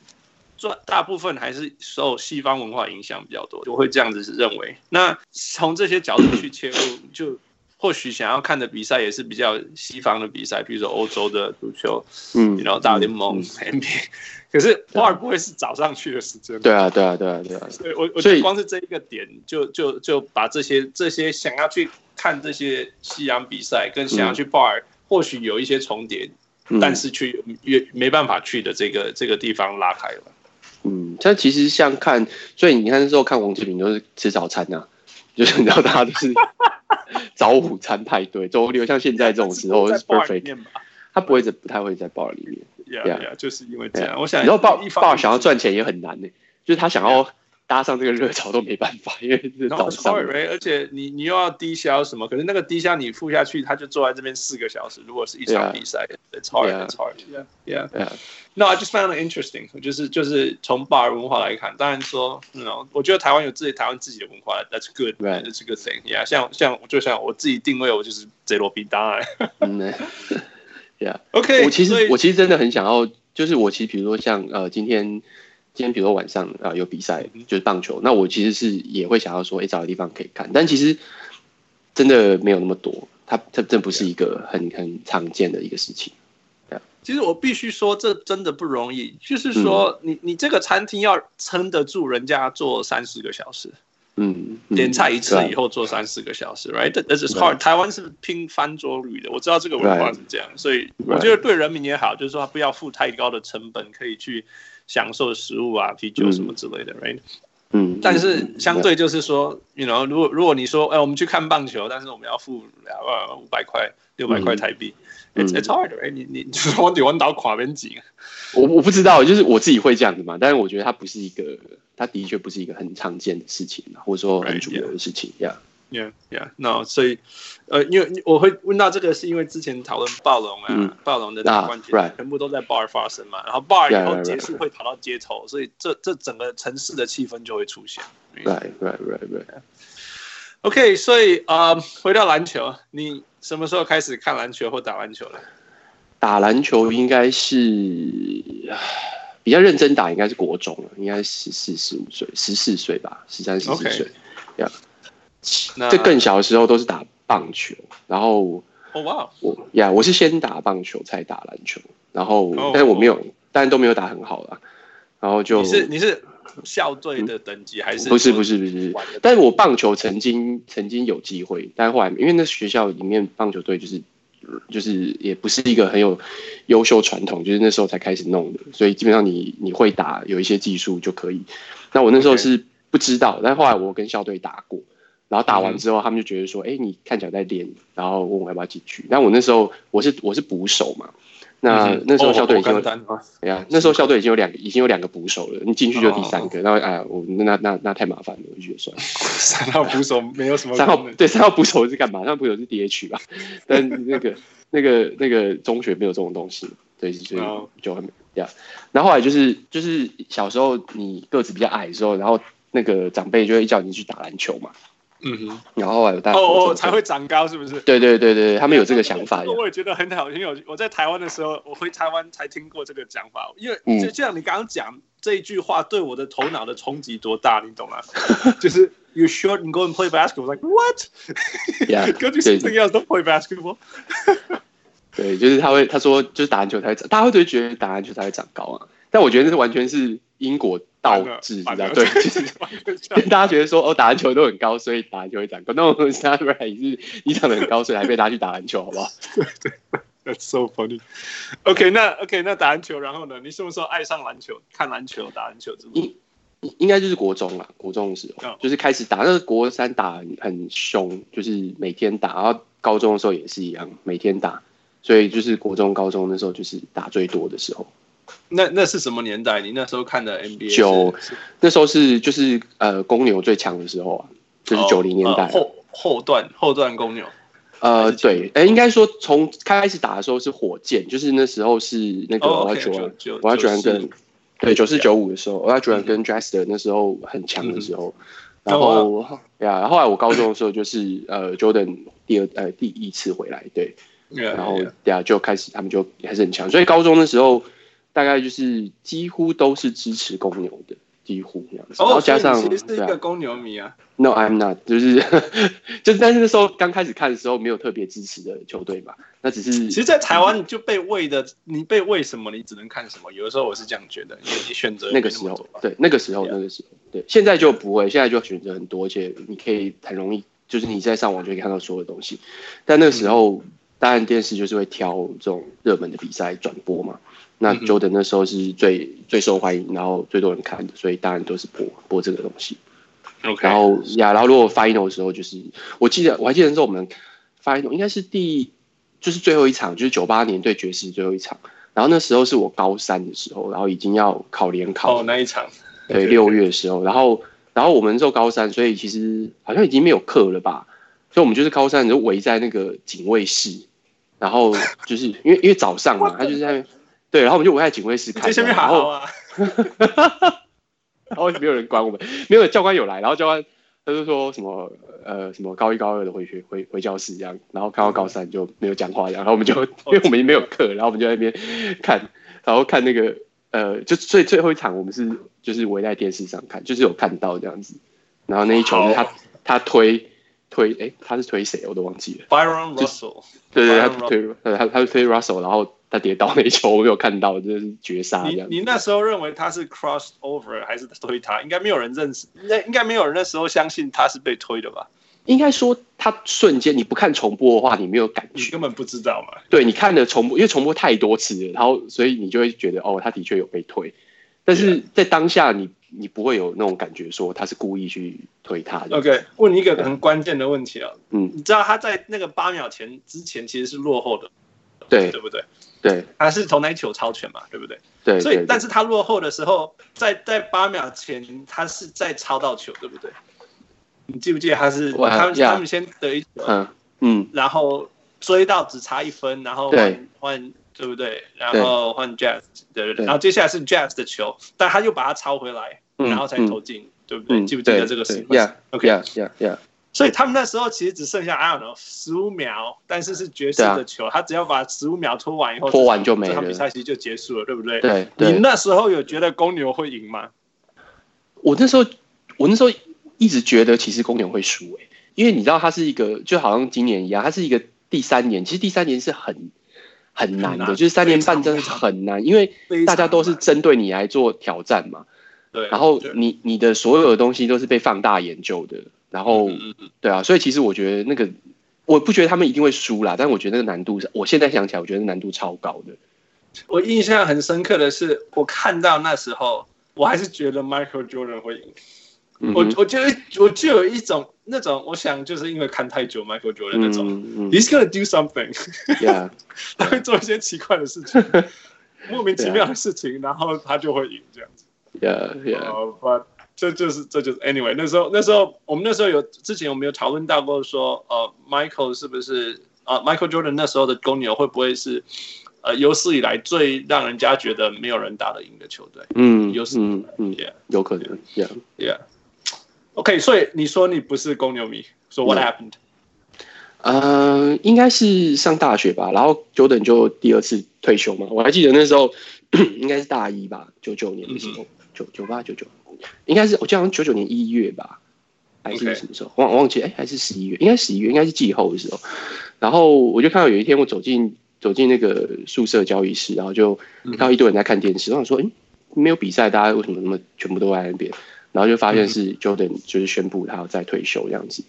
做大部分还是受西方文化影响比较多，我会这样子认为。那从这些角度去切入，就。或许想要看的比赛也是比较西方的比赛，比如说欧洲的足球，嗯，然后大联盟 NBA，可是 bar 不会是早上去的时间。对啊，对啊，对啊，对啊。所以我我觉得光是这一个点，就就就把这些这些想要去看这些西洋比赛，跟想要去 bar，或许有一些重叠，但是去也没办法去的这个这个地方拉开了。嗯，但其实像看，所以你看那时候看王志平都是吃早餐呐，就是你知道大家都是。早午餐派对，周六像现在这种时候是 perfect，他不会在，不太会在 bar 里面。Yeah, yeah, 就是因为这样。我想，然后 bar bar 想要赚钱也很难呢，就是他想要。搭上这个热潮都没办法，因为是早上。而且你你又要低消什么？可是那个低消你付下去，他就坐在这边四个小时。如果是一场比赛，It's hard, it's hard. Yeah, yeah. No, I just found it interesting. 就是就是从 bar 文化来看，当然说，no，我觉得台湾有自己台湾自己的文化，That's good, right? That's a good thing. Yeah，像像就像我自己定位，我就是贼螺必当然。嗯，Yeah. OK，我其实我其实真的很想要，就是我其实比如说像呃今天。今天比如说晚上啊有比赛，就是棒球，那我其实是也会想要说，哎，找个地方可以看，但其实真的没有那么多，它它真不是一个很很常见的一个事情。其实我必须说，这真的不容易，就是说你，你你这个餐厅要撑得住人家做三四个小时，嗯，点菜一次以后做三四个小时，right？This is hard。台湾是拼翻桌率的，我知道这个文化是这样，所以我觉得对人民也好，就是说他不要付太高的成本，可以去。享受食物啊，啤酒什么之类的，right？嗯，但是相对就是说，you know，如果如果你说，哎，我们去看棒球，但是我们要付两万五百块、六百块台币，it's it's hard，right？你你我得弯倒垮边颈。我我不知道，就是我自己会这样子嘛，但是我觉得它不是一个，它的确不是一个很常见的事情，或者说很主流的事情，呀。Yeah, yeah, yeah, no，所以，呃，因为我会问到这个，是因为之前讨论暴龙啊，暴龙的大关节全部都在 bar 发生嘛，然后 bar 以后结束会跑到街头，所以这这整个城市的气氛就会出现。Right, right, right, right. OK，所以啊，回到篮球，你什么时候开始看篮球或打篮球了？打篮球应该是比较认真打，应该是国中了，应该十四、十五岁，十四岁吧，十三、十四岁。Yeah. 这更小的时候都是打棒球，然后哦哇，我呀，我是先打棒球才打篮球，然后但是我没有，但都没有打很好了，然后就你是你是校队的等级还是不是不是不是？但是我棒球曾经曾经有机会，但后来因为那学校里面棒球队就是就是也不是一个很有优秀传统，就是那时候才开始弄的，所以基本上你你会打有一些技术就可以。那我那时候是不知道，但后来我跟校队打过。然后打完之后，他们就觉得说：“哎，你看起来在练。”然后问我要不要进去。那我那时候我是我是捕手嘛。那那时候校队已经有，哎呀，那时候校队已经有两个已经有两个捕手了。你进去就第三个。然后哎，我那那那太麻烦了，我就觉得算了。三号捕手没有什么。三号对三号捕手是干嘛？三号捕手是 DH 吧？但那个那个那个中学没有这种东西，对，所以就很这样。然后后来就是就是小时候你个子比较矮的时候，然后那个长辈就会叫你去打篮球嘛。嗯哼，然后还有大哦哦才会长高，是不是？对对对对，他们有这个想法。我也觉得很好，很有。我在台湾的时候，我回台湾才听过这个讲法，因为就像你刚刚讲这一句话，对我的头脑的冲击多大，你懂吗？就是 You short and go and play basketball, like what? Yeah, go do something else, don't play basketball. 对，就是他会他说就是打篮球才会长，大家会觉得打篮球才会长高啊。但我觉得那是完全是因果倒置，对？就是 大家觉得说哦，打篮球都很高，所以打篮球会长高。那我当然是你长得很高，所以还被拉去打篮球，好不好？对对，That's so funny。OK，那 OK，那打篮球，然后呢？你什么时候爱上篮球？看篮球、打篮球，应应该就是国中啦，国中的时候就是开始打。那个国三打很凶，就是每天打。然后高中的时候也是一样，每天打。所以就是国中、高中那时候就是打最多的时候。那那是什么年代？你那时候看的 NBA？九那时候是就是呃公牛最强的时候啊，就是九零年代、哦呃、后后段后段公牛。呃，对，哎、欸，应该说从开始打的时候是火箭，就是那时候是那个我要主人，我要主人跟对九四九五的时候，我要主人跟 Drexler 那时候很强的时候，嗯、然后呀，然后后来我高中的时候就是呃 Jordan 第二呃第一次回来，对，然后呀就开始他们就还是很强，所以高中的时候。大概就是几乎都是支持公牛的，几乎这样子。然后加上，其实是一个公牛迷啊。No，I'm not，就是就是，但是那时候刚开始看的时候，没有特别支持的球队吧。那只是，其实，在台湾你就被喂的，你被喂什么，你只能看什么。有的时候我是这样觉得，因为你选择那个时候，对，那个时候，那个时候，对，现在就不会，现在就选择很多，而且你可以很容易，就是你在上网就可以看到所有东西。但那个时候，当然电视就是会挑这种热门的比赛转播嘛。那 Jordan 那时候是最最受欢迎，然后最多人看的，所以当然都是播播这个东西。Okay. 然后呀，然后如果 Final 的时候，就是我记得我还记得那时候我们 Final 应该是第就是最后一场，就是九八年对爵士最后一场。然后那时候是我高三的时候，然后已经要考联考。哦，那一场。对，六月的时候，然后然后我们那时候高三，所以其实好像已经没有课了吧？所以我们就是高三就围在那个警卫室，然后就是因为因为早上嘛，他就是在。对，然后我们就围在警卫室看，然后，然后没有人管我们，没有教官有来，然后教官他就说什么呃什么高一高二的回学回回教室这样，然后看到高三就没有讲话这样，然后我们就 因为我们没有课，然后我们就在那边看，然后看那个呃就最最后一场我们是就是围在电视上看，就是有看到这样子，然后那一球是他他推推哎他是推谁我都忘记了，Byron Russell，对对他推呃他他是推 Russell，然后。他跌倒那一球我没有看到，这是绝杀这样。你你那时候认为他是 cross over 还是推他？应该没有人认识，应该应该没有人那时候相信他是被推的吧？应该说他瞬间你不看重播的话，你没有感觉，你根本不知道嘛。对，你看了重播，因为重播太多次了，然后所以你就会觉得哦，他的确有被推。但是在当下你，你你不会有那种感觉，说他是故意去推他的。OK，问你一个很关键的问题啊，嗯，你知道他在那个八秒前之前其实是落后的，对对不对？对，他是投那一球超前嘛，对不对？对，所以但是他落后的时候，在在八秒前，他是在抄到球，对不对？你记不记得他是他们他们先得一球，嗯嗯，然后追到只差一分，然后换换对不对？然后换 Jazz，对对对，然后接下来是 Jazz 的球，但他又把它抄回来，然后才投进，对不对？记不记得这个事情？Yeah，OK，Yeah，Yeah。所以他们那时候其实只剩下 I don't know 十五秒，但是是爵士的球，啊、他只要把十五秒拖完以后，拖完就没了，这场比赛其实就结束了，对不对？对。对你那时候有觉得公牛会赢吗？我那时候，我那时候一直觉得其实公牛会输诶、欸，因为你知道他是一个，就好像今年一样，他是一个第三年，其实第三年是很很难的，难就是三年半真的是很难，因为大家都是针对你来做挑战嘛。对，然后你你的所有的东西都是被放大研究的，然后对啊，所以其实我觉得那个我不觉得他们一定会输啦，但我觉得那个难度是，我现在想起来，我觉得难度超高的。我印象很深刻的是，我看到那时候，我还是觉得 Michael Jordan 会赢。嗯、我我觉得我就有一种那种，我想就是因为看太久 Michael Jordan 那种、嗯嗯、，He's gonna do something，Yeah. 他会做一些奇怪的事情，莫名其妙的事情，然后他就会赢这样子。Yeah, yeah. But 这就是这就是 Anyway，那时候那时候我们那时候有之前我们有讨论到过说，呃，Michael 是不是啊、呃、Michael Jordan 那时候的公牛会不会是？呃，有史以来最让人家觉得没有人打得赢的球队，嗯，有史嗯嗯，yeah, 有可能，yeah yeah。OK，所以你说你不是公牛迷，说、so、What happened？呃，应该是上大学吧，然后 Jordan 就第二次退休嘛，我还记得那时候 应该是大一吧，九九年的时候，九九八九九，应该是我记得好像九九年一月吧，还是什么时候？忘.忘记，哎，还是十一月？应该十一月，应该是季后的时候。然后我就看到有一天我走进。走进那个宿舍交易室，然后就看到一堆人在看电视。然后说：“哎，没有比赛，大家为什么那么全部都在那边？”然后就发现是 Jordan 就是宣布他要再退休这样子。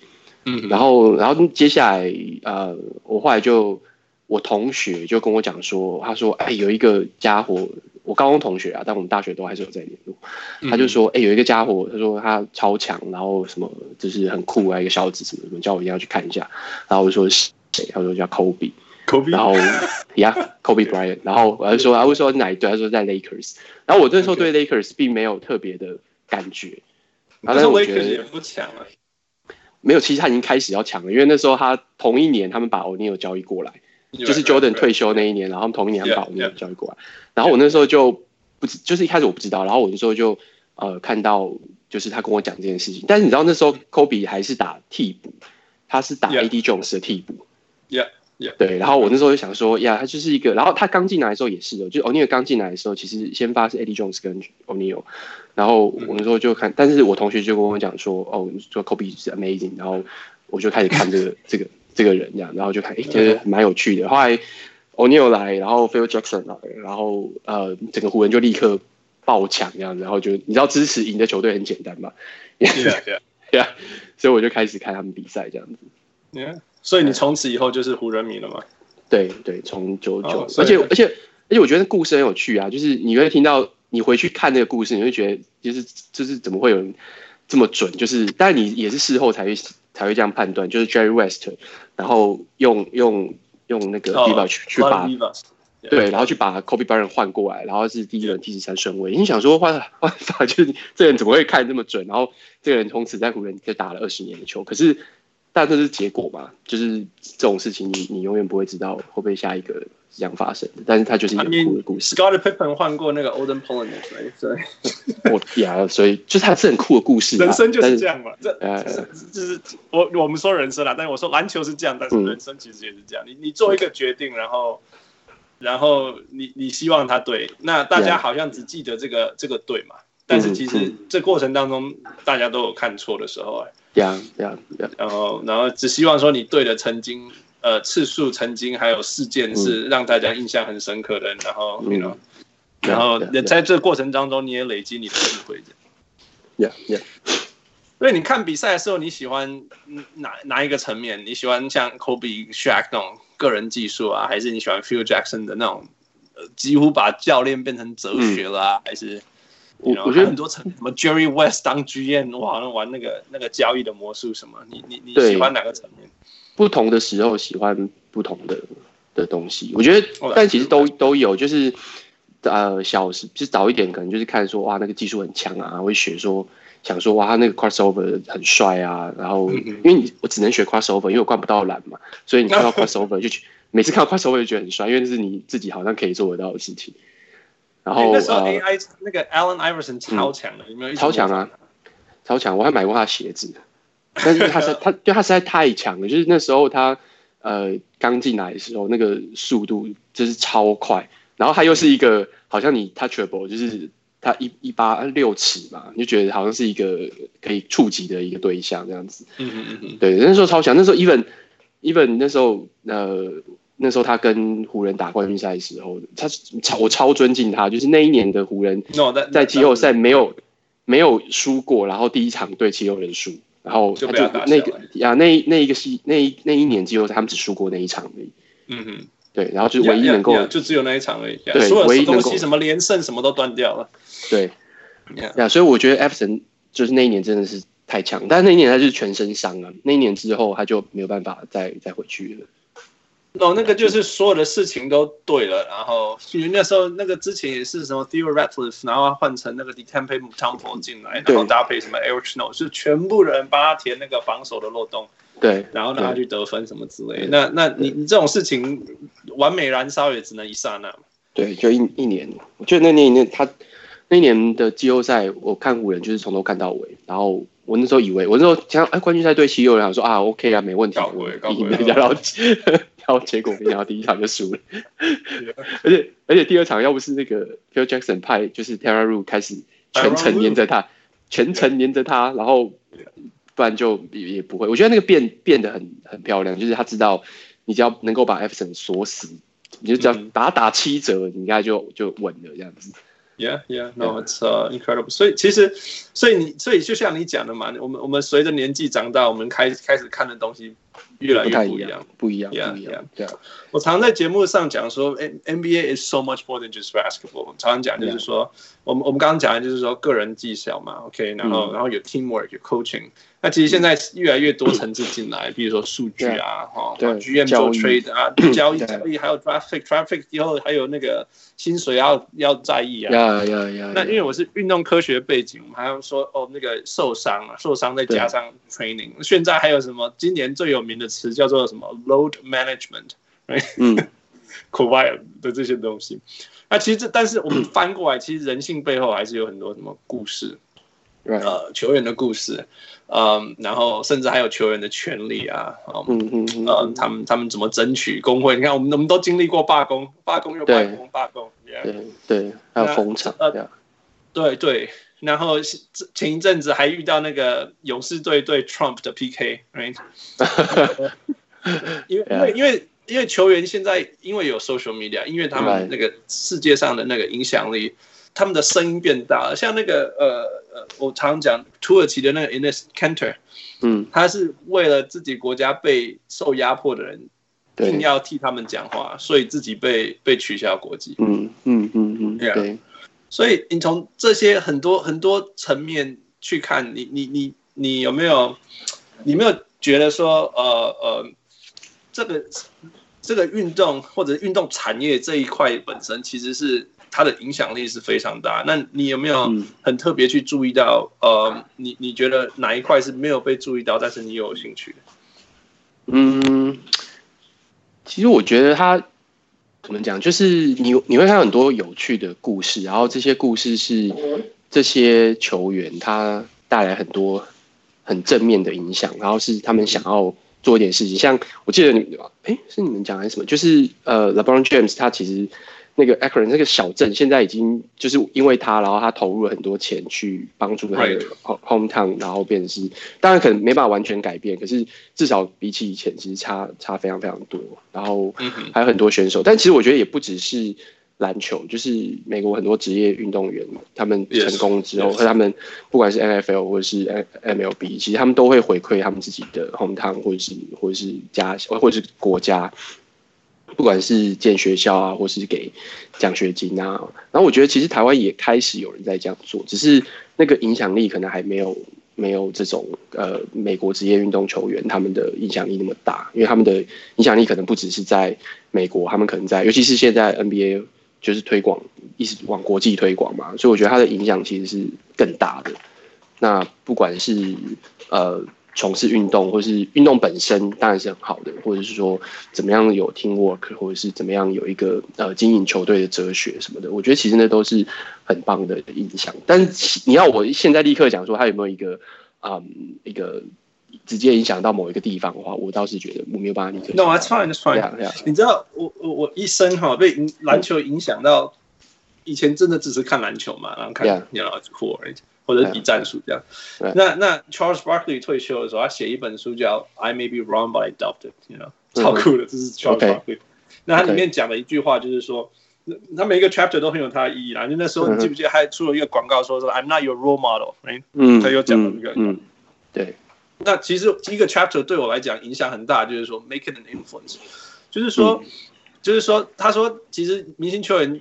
嗯，然后然后接下来呃，我后来就我同学就跟我讲说，他说：“哎，有一个家伙，我高中同学啊，但我们大学都还是有在联络。他就说：哎，有一个家伙，他说他超强，然后什么就是很酷啊，一个小子什么什么，叫我一定要去看一下。然后我就说是谁？他说叫 Kobe。” Kobe? 然后，Yeah，Kobe Bryant。然后我就说，他会说哪一队？他说在 Lakers。然后我那时候对 Lakers 并没有特别的感觉。然后但是我觉得也不强了。没有，其实他已经开始要强了，因为那时候他同一年他们把 O'Neal 交易过来，就是 Jordan 退休那一年，然后同一年把 O'Neal 交易过来。然后我那时候就不知，就是一开始我不知道，然后我那时候就呃看到，就是他跟我讲这件事情。但是你知道那时候 Kobe 还是打替补，他是打 AD Jones 的替补。Yeah. Yeah. 对，然后我那时候就想说，呀，他就是一个，然后他刚进来的时候也是的，就 O'Neal 刚进来的时候，其实先发是 Eddie Jones 跟 O'Neal，然后我那时候就看，但是我同学就跟我讲说，哦，说 Kobe 是 amazing，然后我就开始看这个 这个这个人这样，然后就看，哎，觉得蛮有趣的。后来 O'Neal 来，然后 Phil Jackson 来，然后呃，整个湖人就立刻爆强这样子，然后就你知道支持赢的球队很简单嘛，Yeah Yeah Yeah，所以我就开始看他们比赛这样子，Yeah。所以你从此以后就是湖人迷了吗？对对，从九九，而且而且而且我觉得故事很有趣啊，就是你会听到你回去看那个故事，你会觉得就是就是怎么会有人这么准？就是，但你也是事后才会才会这样判断，就是 Jerry West，然后用用用那个 Divac 去去把对，然后去把 Kobe Bryant 换过来，然后是第一轮第十三顺位。你想说换换法，就是这人怎么会看这么准？然后这个人从此在湖人就打了二十年的球，可是。但这是结果嘛？就是这种事情你，你你永远不会知道会不会下一个是这样发生的。但是他就是一个酷的故事。Scottie Pippen 换过那个 Olden 所以我呀，所以就是它是很酷的故事。人生就是这样嘛？这呃，就是我我们说人生啦，但是我说篮球是这样，但是人生其实也是这样。嗯、你你做一个决定，然后然后你你希望他对，那大家好像只记得这个.这个对嘛？但是其实这过程当中，大家都有看错的时候哎。这样这样，然后然后只希望说你对的曾经呃次数曾经还有事件是让大家印象很深刻的，然后然后在这个过程当中你也累积你的智慧的。Yeah yeah。所以你看比赛的时候，你喜欢哪哪一个层面？你喜欢像 Kobe、Shaq 那种个人技术啊，还是你喜欢 Phil Jackson 的那种呃几乎把教练变成哲学了啊，还是？我我觉得很多层，什么 Jerry West 当 GM，我好像玩那个那个交易的魔术什么，你你你喜欢哪个层面？不同的时候喜欢不同的的东西，我觉得，但其实都都有，就是呃小时就早一点，可能就是看说哇那个技术很强啊，会学说想说哇他那个 crossover 很帅啊，然后因为你我只能学 crossover，因为我灌不到篮嘛，所以你看到 crossover 就去每次看到 crossover 就觉得很帅，因为这是你自己好像可以做得到的事情。然后那时候 AI、呃、那个 Allen Iverson 超强的，有没有？超强啊，超强！我还买过他鞋子，但是他是 他，对他实在太强了。就是那时候他呃刚进来的时候，那个速度就是超快。然后他又是一个好像你 touchable，就是他一一八六尺嘛，你就觉得好像是一个可以触及的一个对象这样子。嗯嗯嗯，对，那时候超强。那时候 even even 那时候呃。那时候他跟湖人打冠军赛的时候，他超我超尊敬他，就是那一年的湖人，在季后赛没有没有输过，然后第一场对七六人输，然后他就那个呀，那那一个系那一那一年季后赛他们只输过那一场而已。嗯哼，对，然后就唯一能够就只有那一场而已。对，唯一东西什么连胜什么都断掉了。对，呀，所以我觉得艾弗森就是那一年真的是太强，但是那一年他就是全身伤了，那一年之后他就没有办法再再回去了。哦，那个就是所有的事情都对了，然后因为那时候那个之前也是什么 Theo Ratliff，然后换成那个 Dikembe Mutombo 进来，然后搭配什么 Eric Snow，是全部人帮他填那个防守的漏洞，对，然后让他去得分什么之类的。那那你你这种事情完美燃烧也只能一刹那嘛。对，就一一年，我觉得那年那他那一年的季后赛，我看湖人就是从头看到尾，然后我那时候以为我那时候想哎冠军赛对七六人，我说啊 OK 啊没问题，赢人家。然后结果没想到第一场就输了，而且而且第二场要不是那个 Phil Jackson 派就是 Tyronn Lue 开始全程黏着他，全程黏着他，然后不然就也也不会。我觉得那个变变得很很漂亮，就是他知道你只要能够把 Iverson 锁死，你就只要打打七折，你应该就就稳了这样子。Yeah, yeah, no, it's incredible. 所以其实，所以你，所以就像你讲的嘛，我们我们随着年纪长大，我们开开始看的东西越来越不一样，不一样不一样。对啊，我常在节目上讲说，N NBA is so much more than just basketball。我们常常讲就是说，我们我们刚刚讲的就是说个人技巧嘛，OK，然后然后有 teamwork，有 coaching。那其实现在越来越多层次进来，比如说数据啊，哈，GM 做 trade 啊，交易 交易，还有 traffic，traffic 以后还有那个薪水要要在意啊。呀呀呀！那因为我是运动科学背景，我们还要说哦，那个受伤啊，受伤再加上 training，现在还有什么？今年最有名的词叫做什么？load management，嗯，Kawhi 的这些东西。那其实这，但是我们翻过来，其实人性背后还是有很多什么故事，呃，球员的故事。嗯，然后甚至还有球员的权利啊，嗯嗯嗯，呃，他们他们怎么争取工会？你看，我们我们都经历过罢工，罢工又罢工，罢工，对对，还有封场，呃，对对，然后前一阵子还遇到那个勇士队对 Trump 的 PK，right？因为因为因为因为球员现在因为有 social media，因为他们那个世界上的那个影响力。他们的声音变大了，像那个呃呃，我常讲土耳其的那个 Ines Kanter，嗯，他是为了自己国家被受压迫的人，硬要替他们讲话，所以自己被被取消国籍。嗯嗯嗯嗯，对。所以你从这些很多很多层面去看，你你你你有没有，你没有觉得说呃呃，这个这个运动或者运动产业这一块本身其实是。它的影响力是非常大。那你有没有很特别去注意到？嗯、呃，你你觉得哪一块是没有被注意到，但是你有兴趣的？嗯，其实我觉得它怎么讲，就是你你会看到很多有趣的故事，然后这些故事是这些球员他带来很多很正面的影响，然后是他们想要做一点事情。像我记得你，哎、欸，是你们讲还是什么？就是呃，LeBron James 他其实。那个 Akron 那个小镇现在已经就是因为他，然后他投入了很多钱去帮助他的 hometown，然后变成是，当然可能没办法完全改变，可是至少比起以前其实差差非常非常多。然后还有很多选手，但其实我觉得也不只是篮球，就是美国很多职业运动员，他们成功之后，和他们不管是 NFL 或者是 MLB，其实他们都会回馈他们自己的 hometown，或者是或者是家或者是国家。不管是建学校啊，或是给奖学金啊，然后我觉得其实台湾也开始有人在这样做，只是那个影响力可能还没有没有这种呃美国职业运动球员他们的影响力那么大，因为他们的影响力可能不只是在美国，他们可能在，尤其是现在 NBA 就是推广一直往国际推广嘛，所以我觉得它的影响其实是更大的。那不管是呃。从事运动，或是运动本身当然是很好的，或者是说怎么样有 teamwork，或者是怎么样有一个呃经营球队的哲学什么的，我觉得其实那都是很棒的影响。但是你要我现在立刻讲说他有没有一个嗯一个直接影响到某一个地方的话，我倒是觉得我没有办法理解。那我 try 就 try，你知道，我我我一生哈被篮球影响到，以前真的只是看篮球嘛，然后看你老是 cool，或者比战术这样。那那 Charles Barkley 退休的时候，他写一本书叫 I may be wrong but I doubt it，you know，超酷的，这是 Charles Barkley。那他里面讲的一句话就是说，那那每一个 chapter 都很有它的意义啊。就那时候你记不记得还出了一个广告，说是 I'm not your role Model，嗯，他又讲了一个，嗯，对。那其实一个 chapter 对我来讲影响很大，就是说 make it an influence，就是说，就是说，他说其实明星球员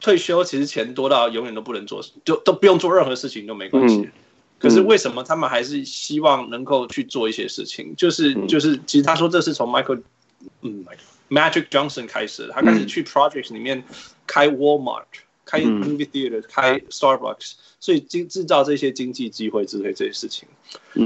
退休其实钱多到永远都不能做，就都不用做任何事情都没关系。可是为什么他们还是希望能够去做一些事情？就是就是，其实他说这是从 Michael，嗯，Magic Johnson 开始，他开始去 projects 里面开 Walmart、开 movie theater、开 Starbucks，所以经制造这些经济机会之类这些事情，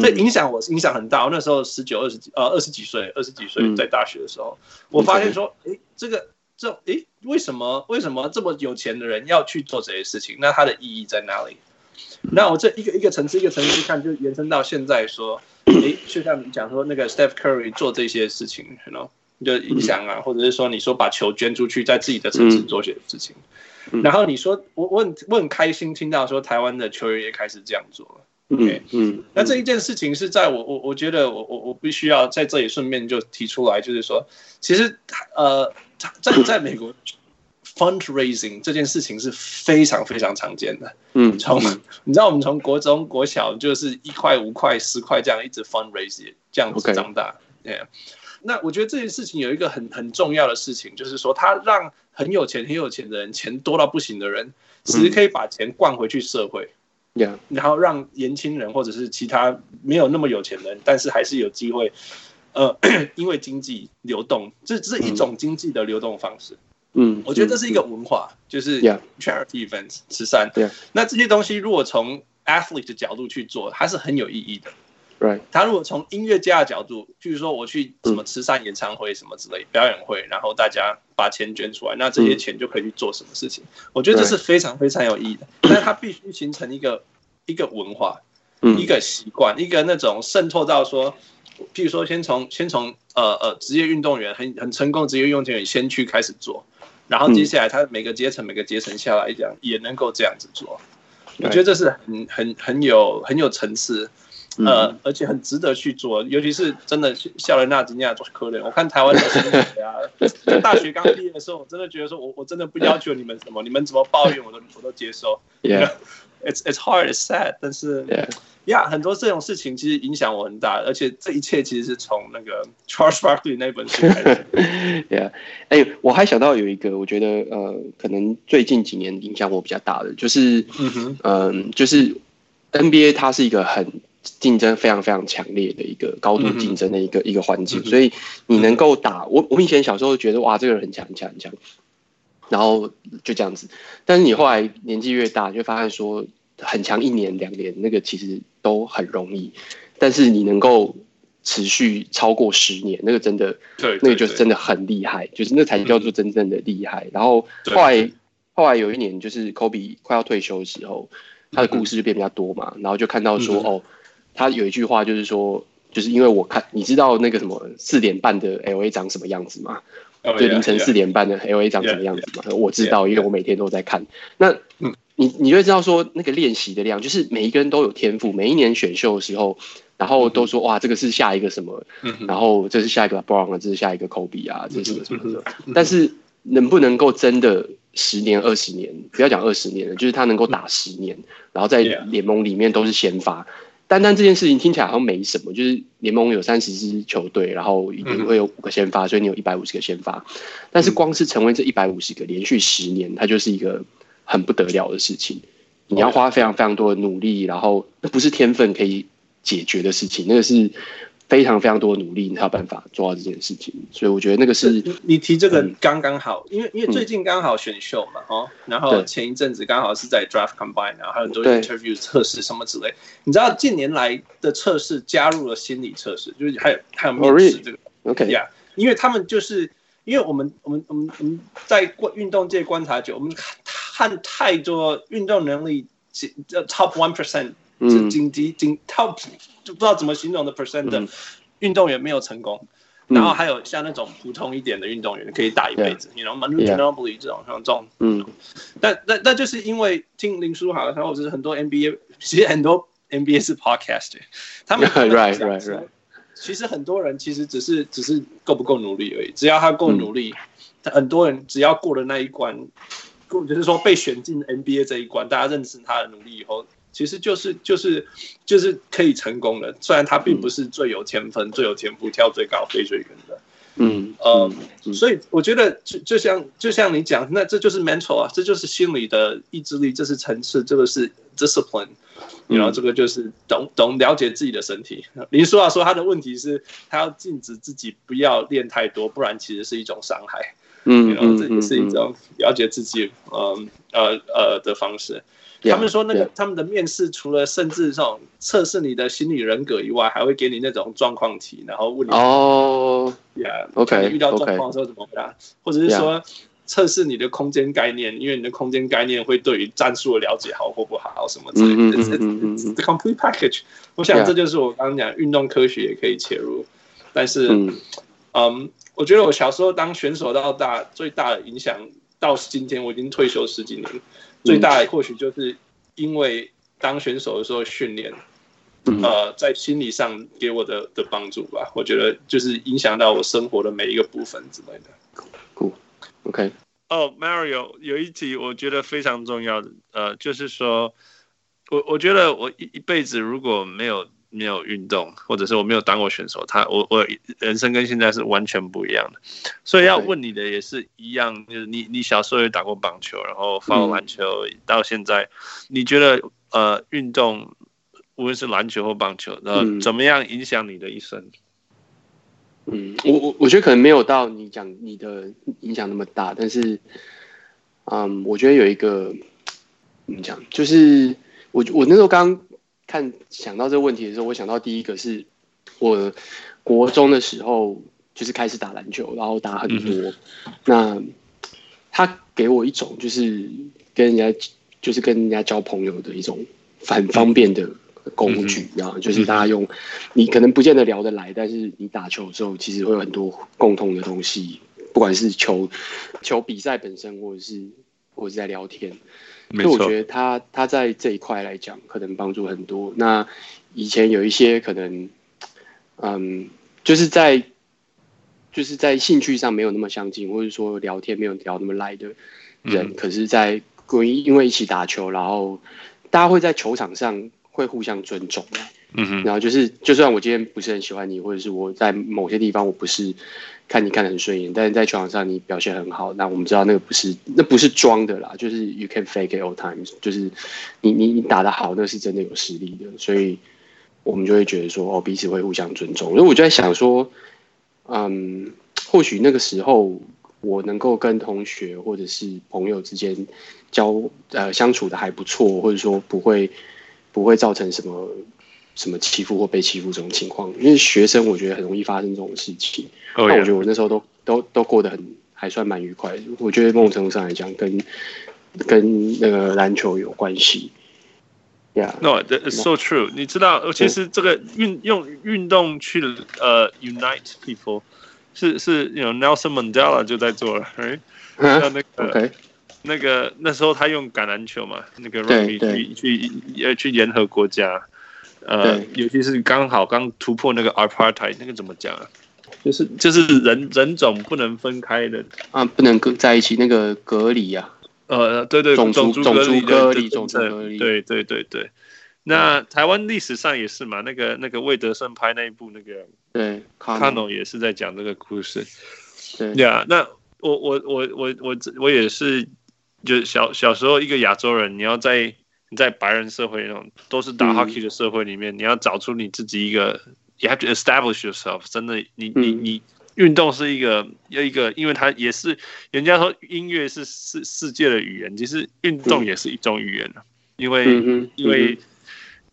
这影响我影响很大。我那时候十九、二十几呃二十几岁，二十几岁在大学的时候，我发现说，诶，这个这诶，为什么为什么这么有钱的人要去做这些事情？那它的意义在哪里？那我这一个一个层次一个层次看，就延伸到现在说，诶，就像你讲说那个 Steph Curry 做这些事情，you know，就影响啊，或者是说你说把球捐出去，在自己的城市做些事情，然后你说我我很我很开心听到说台湾的球员也开始这样做了，OK，嗯，那这一件事情是在我我我觉得我我我必须要在这里顺便就提出来，就是说，其实呃，在在美国。Fundraising 这件事情是非常非常常见的。嗯，从你知道我们从国中、国小就是一块、五块、十块这样一直 fundraising 这样子长大。对 yeah.，那我觉得这件事情有一个很很重要的事情，就是说他让很有钱、很有钱的人，钱多到不行的人，其实可以把钱灌回去社会。Yeah. 然后让年轻人或者是其他没有那么有钱的人，但是还是有机会。呃，因为经济流动，这这是一种经济的流动方式。嗯，我觉得这是一个文化，就是 charity events 慈善。对，那这些东西如果从 athlete 的角度去做，它是很有意义的。Right，他如果从音乐家的角度，譬如说我去什么慈善演唱会什么之类表演会，然后大家把钱捐出来，那这些钱就可以去做什么事情？我觉得这是非常非常有意义的。但是它必须形成一个一个文化，一个习惯，一个那种渗透到说，譬如说先从先从呃呃职业运动员很很成功职业运动员先去开始做。然后接下来，他每个阶层每个阶层下来讲，也能够这样子做，我觉得这是很很很有很有层次，呃，而且很值得去做。尤其是真的笑了那几年做科联，我看台湾的啊，大学刚毕业的时候，我真的觉得说我我真的不要求你们什么，你们怎么抱怨我都我都接受。Yeah，it's it's hard, it's sad，但是。呀，yeah, 很多这种事情其实影响我很大，而且这一切其实是从那个 Charles Barkley 那本书开始。对啊，哎，我还想到有一个，我觉得呃，可能最近几年影响我比较大的，就是嗯哼，嗯，就是 NBA 它是一个很竞争非常非常强烈的一个高度竞争的一个、嗯、一个环境，所以你能够打我，我以前小时候觉得哇，这个人很强很强很强，然后就这样子，但是你后来年纪越大，就发现说。很强一年两年，那个其实都很容易，但是你能够持续超过十年，那个真的，对，那个就是真的很厉害，就是那才叫做真正的厉害。然后后来后来有一年，就是 Kobe 快要退休的时候，他的故事就变比较多嘛，然后就看到说，哦，他有一句话就是说，就是因为我看，你知道那个什么四点半的 LA 长什么样子吗？就凌晨四点半的 LA 长什么样子吗？我知道，因为我每天都在看。那嗯。你你会知道说那个练习的量，就是每一个人都有天赋。每一年选秀的时候，然后都说哇，这个是下一个什么，然后这是下一个啊，这是下一个 Kobe 啊，这是什么什么的。但是能不能够真的十年二十年，不要讲二十年了，就是他能够打十年，然后在联盟里面都是先发。单单这件事情听起来好像没什么，就是联盟有三十支球队，然后一定会有五个先发，所以你有一百五十个先发。但是光是成为这一百五十个连续十年，它就是一个。很不得了的事情，你要花非常非常多的努力，然后那不是天分可以解决的事情，那个是非常非常多的努力，你才有办法做到这件事情。所以我觉得那个是你提这个刚刚好，因为因为最近刚好选秀嘛，哦，然后前一阵子刚好是在 Draft Combine，然后还有很多 Interview 测试什么之类。你知道近年来的测试加入了心理测试，就是还有还有面试这个，OK 呀，因为他们就是因为我们我们我们我们在运动界观察久，我们。看太多运动能力，这 top one percent，是顶级顶 top，就不知道怎么形容的 percent 的运动员没有成功。然后还有像那种普通一点的运动员可以打一辈子，你 you know Manu Ginobili 这种像这种，嗯，但那那就是因为听林书豪，然后就是很多 NBA，其实很多 NBA 是 podcaster，他们 right right right。其实很多人其实只是只是够不够努力而已，只要他够努力，嗯、很多人只要过了那一关，过就是说被选进 NBA 这一关，大家认识他的努力以后，其实就是就是就是可以成功的。虽然他并不是最有天分、嗯、最有天赋、跳最高、飞最远的。嗯，呃，嗯、所以我觉得就就像就像你讲，那这就是 mental 啊，这就是心理的意志力，这是层次，这个是 discipline，然后这个就是懂懂了解自己的身体。林书豪说他的问题是，他要禁止自己不要练太多，不然其实是一种伤害。嗯，这也是一种了解自己，嗯呃呃的方式。他们说那个他们的面试除了甚至这种测试你的心理人格以外，还会给你那种状况题，然后问你哦，Yeah，OK，遇到状况的时候怎么回答，或者是说测试你的空间概念，因为你的空间概念会对于战术的了解好或不好什么之类的。The complete package，我想这就是我刚刚讲运动科学也可以切入，但是嗯，我觉得我小时候当选手到大最大的影响，到今天我已经退休十几年。最大的或许就是因为当选手的时候训练，呃，在心理上给我的的帮助吧。我觉得就是影响到我生活的每一个部分之类的。Cool，OK。哦，Mario，有一题我觉得非常重要的，呃，就是说我我觉得我一一辈子如果没有。没有运动，或者是我没有当过选手，他我我人生跟现在是完全不一样的，所以要问你的也是一样，就是你你小时候也打过棒球，然后放过篮球，到现在，你觉得呃运动无论是篮球或棒球，呃怎么样影响你的一生？嗯，我我我觉得可能没有到你讲你的影响那么大，但是，嗯，我觉得有一个怎么讲，就是我我那时候刚。看想到这个问题的时候，我想到第一个是我国中的时候就是开始打篮球，然后打很多。嗯、那他给我一种就是跟人家就是跟人家交朋友的一种很方便的工具，嗯、然后就是大家用你可能不见得聊得来，但是你打球的时候其实会有很多共同的东西，不管是球球比赛本身，或者是或者是在聊天。所以我觉得他他在这一块来讲，可能帮助很多。那以前有一些可能，嗯，就是在就是在兴趣上没有那么相近，或者说聊天没有聊那么来的人，嗯、可是，在关于因为一起打球，然后大家会在球场上会互相尊重。嗯哼，然后就是，就算我今天不是很喜欢你，或者是我在某些地方我不是看你看得很顺眼，但是在球场上你表现很好，那我们知道那个不是，那不是装的啦，就是 you can fake it all times，就是你你你打得好，那是真的有实力的，所以我们就会觉得说，哦，彼此会互相尊重。所以我就在想说，嗯，或许那个时候我能够跟同学或者是朋友之间交呃相处的还不错，或者说不会不会造成什么。什么欺负或被欺负这种情况，因为学生我觉得很容易发生这种事情。那、oh, yeah. 我觉得我那时候都都都过得很还算蛮愉快的。我觉得某种程度上来讲，跟跟那个篮球有关系。Yeah，no, that's so true。你知道，其实这个运用运动去呃、uh, unite people，是是有 Nelson Mandela 就在做了。哎，那那个.那个那时候他用橄榄球嘛，那个 rugby 去去呃去联合国家。呃，尤其是刚好刚突破那个 apartheid，那个怎么讲啊？就是就是人人种不能分开的啊，不能跟在一起，那个隔离啊。呃，对对，种族种族隔离，种族隔离。对对对对。那台湾历史上也是嘛，那个那个魏德胜拍那一部那个对，卡农也是在讲这个故事。对呀，yeah, 那我我我我我我也是，就小小时候一个亚洲人，你要在。你在白人社会那种都是打 hockey 的社会里面，嗯、你要找出你自己一个，you have to establish yourself。真的，你你你运动是一个有一个，因为它也是人家说音乐是世世界的语言，其实运动也是一种语言，因为、嗯、因为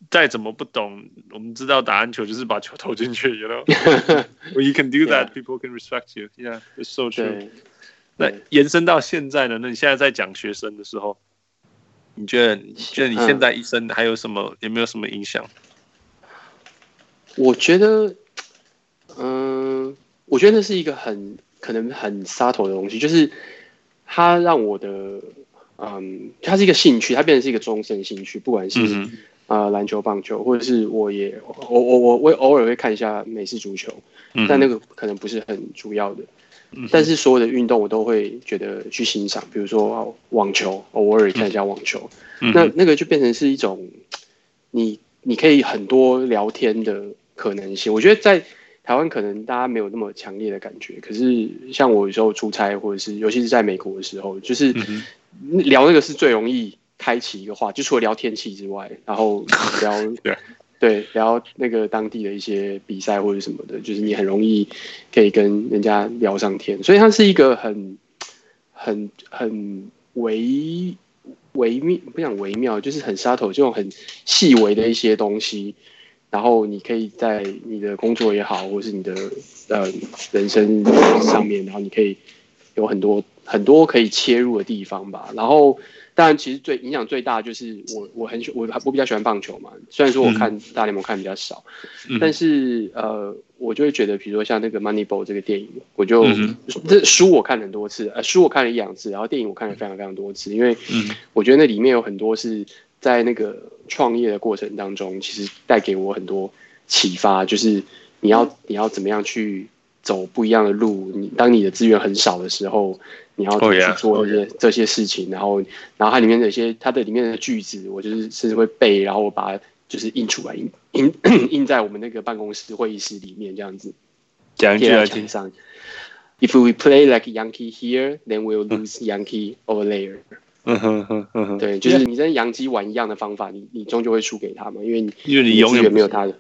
再怎么不懂，我们知道打篮球就是把球投进去，you know，when you can do that，people can respect you，yeah，it's so true。那延伸到现在呢？那你现在在讲学生的时候？你觉得？你觉得你现在一生还有什么？嗯、有没有什么影响？我觉得，嗯、呃，我觉得那是一个很可能很 subtle 的东西，就是它让我的，嗯，它是一个兴趣，它变成是一个终身兴趣。不管是啊篮球、棒球，或者是我也我我我我偶尔会看一下美式足球，嗯、但那个可能不是很主要的。嗯、但是所有的运动我都会觉得去欣赏，比如说网球，偶尔看一下网球，嗯、那那个就变成是一种你你可以很多聊天的可能性。我觉得在台湾可能大家没有那么强烈的感觉，可是像我有时候出差，或者是尤其是在美国的时候，就是聊那个是最容易开启一个话，就除了聊天气之外，然后 聊对。对，聊那个当地的一些比赛或者什么的，就是你很容易可以跟人家聊上天，所以它是一个很、很、很微微妙，不想微妙，就是很 subtle 这种很细微的一些东西，然后你可以在你的工作也好，或是你的呃人生上面，然后你可以有很多很多可以切入的地方吧，然后。当然，其实最影响最大的就是我，我很喜我我比较喜欢棒球嘛。虽然说我看大联盟看比较少，嗯、但是呃，我就会觉得，比如说像那个《Moneyball》这个电影，我就、嗯、这书我看很多次，呃，书我看了一两次，然后电影我看了非常非常多次，因为我觉得那里面有很多是在那个创业的过程当中，其实带给我很多启发，就是你要你要怎么样去走不一样的路，你当你的资源很少的时候。你要去做一些这些事情，然后，然后它里面的一些它的里面的句子，我就是甚至会背，然后我把它就是印出来，印印 印在我们那个办公室会议室里面这样子。讲一句来听上：If we play like Yankee here, then we'll lose Yankee over there。嗯哼哼哼，对，就是你跟洋基玩一样的方法，你你终究会输给他嘛，因为你因为你永远没有他的。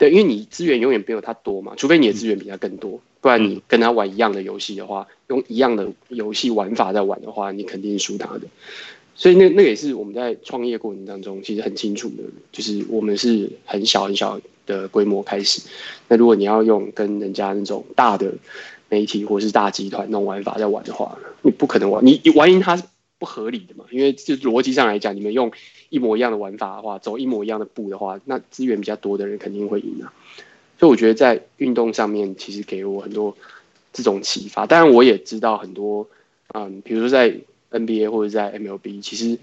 对，因为你资源永远没有他多嘛，除非你的资源比他更多，不然你跟他玩一样的游戏的话，用一样的游戏玩法在玩的话，你肯定输他的。所以那那也是我们在创业过程当中其实很清楚的，就是我们是很小很小的规模开始。那如果你要用跟人家那种大的媒体或是大集团那种玩法在玩的话，你不可能玩，你你玩赢他是不合理的嘛，因为就逻辑上来讲，你们用。一模一样的玩法的话，走一模一样的步的话，那资源比较多的人肯定会赢啊。所以我觉得在运动上面，其实给我很多这种启发。当然，我也知道很多，嗯，比如说在 NBA 或者在 MLB，其实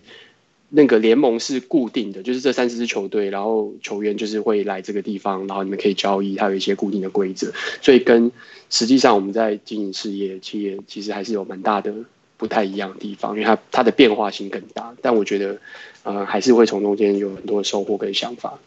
那个联盟是固定的，就是这三四支球队，然后球员就是会来这个地方，然后你们可以交易，它有一些固定的规则。所以跟实际上我们在经营事业企业，其实还是有蛮大的不太一样的地方，因为它它的变化性更大。但我觉得。呃，还是会从中间有很多收获跟想法。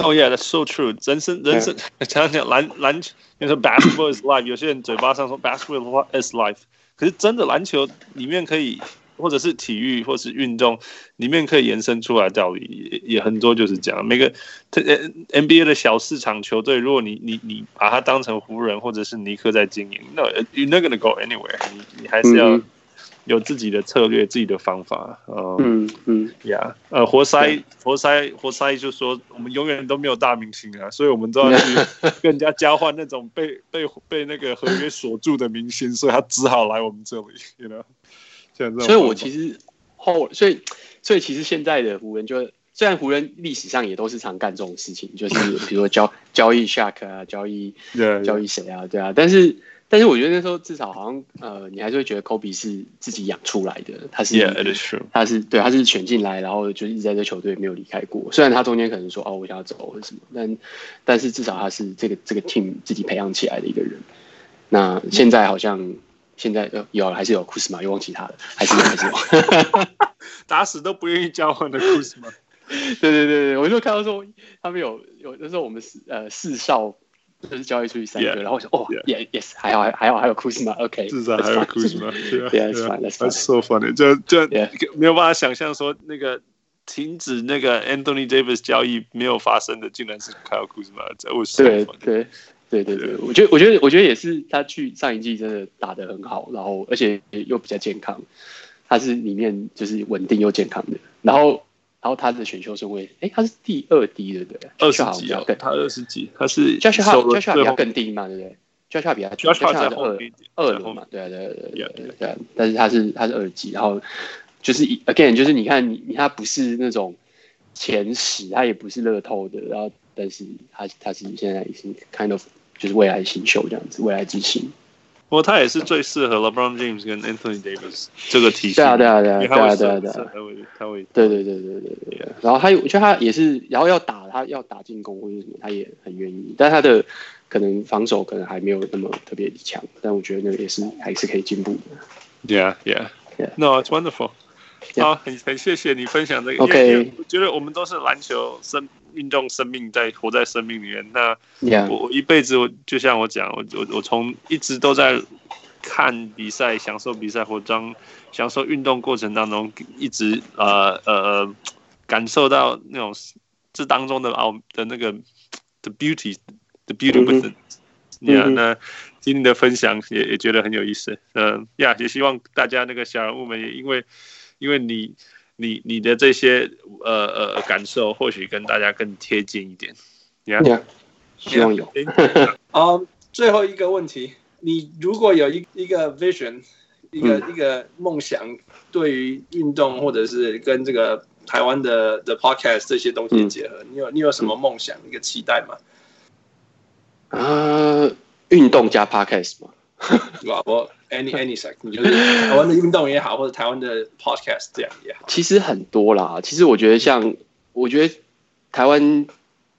Oh yeah, that's so true. 人生，人生，常常讲篮篮球，你说 basketball is life，有些人嘴巴上说 basketball is life，可是真的篮球里面可以，或者是体育，或是运动里面可以延伸出来的道理也也很多，就是这样。每个 NBA 的小市场球队，如果你你你把它当成湖人或者是尼克在经营，那 you're not gonna go anywhere 你。你你还是要。嗯有自己的策略，自己的方法，嗯嗯呀，呃，活塞，活塞，活塞，就说我们永远都没有大明星啊，所以我们都要去 跟人家交换那种被被被那个合约锁住的明星，所以他只好来我们这里，you know，像这种。所以我其实后，所以所以其实现在的湖人就，虽然湖人历史上也都是常干这种事情，就是比如说交交易 Shaq 啊，交易 交易谁啊，对啊，但是。但是我觉得那时候至少好像呃，你还是会觉得 Kobe 是自己养出来的，他是，Yeah, it is true. 他是对，他是选进来，然后就一直在这球队没有离开过。虽然他中间可能说哦，我想要走或者什么，但但是至少他是这个这个 team 自己培养起来的一个人。那现在好像现在有有还是有库斯马，又忘记他了，还是有还是有，打死都不愿意交换的库斯马。对对对对，我就看到说他们有有那时候我们四呃四少。就是交易出去三个，然后我想，哦，yes，还好，还好，还有库兹马，OK，至少还有库兹马，对啊，对 that's so funny，就就没有办法想象说那个停止那个 Anthony Davis 交易没有发生的，竟然是还有库兹马在，我对对对对对，我觉得我觉得我觉得也是他去上一季真的打得很好，然后而且又比较健康，他是里面就是稳定又健康的，然后。然后他的选秀是位，哎，他是第二低的，对不对？二十几啊，他二十几，他是 Josh Hart，Josh Hart 比他更低嘛，对不对？Josh Hart 比他，Josh Hart 二二轮嘛，对啊，对对对对，但是他是他是二级，然后就是 again，就是你看你他不是那种前十，他也不是乐透的，然后但是他他是现在已经 kind of 就是未来新秀这样子，未来之星。不过他也是最适合 LeBron James 跟 Anthony Davis 这个体系。对啊，对啊，对啊，对啊，对啊，对啊，他会，他会，对对对对对对。然后他，我觉得他也是，然后要打他要打进攻或者什么，他也很愿意。但他的可能防守可能还没有那么特别强，但我觉得那个也是还是可以进步的。Yeah, yeah, yeah. No, it's wonderful. 好，很很谢谢你分享这个。OK，我觉得我们都是篮球生运动生命在活在生命里面。那我我一辈子，我就像我讲，我我我从一直都在看比赛，享受比赛，或当享受运动过程当中，一直呃呃感受到那种这当中的奥的那个 the beauty，the beauty with it。Yeah，那今天的分享也也觉得很有意思。嗯，呀，也希望大家那个小人物们也因为。因为你，你你的这些呃呃感受，或许跟大家更贴近一点。Yeah, yeah. 希望有。嗯，最后一个问题，你如果有一一个 vision，一个、嗯、一个梦想，对于运动或者是跟这个台湾的的 podcast 这些东西结合，嗯、你有你有什么梦想、嗯、一个期待吗？啊，运动加 podcast 吗？对吧？我。any any second 就是台湾的运动也好，或者台湾的 podcast 这样也好，其实很多啦。其实我觉得像，我觉得台湾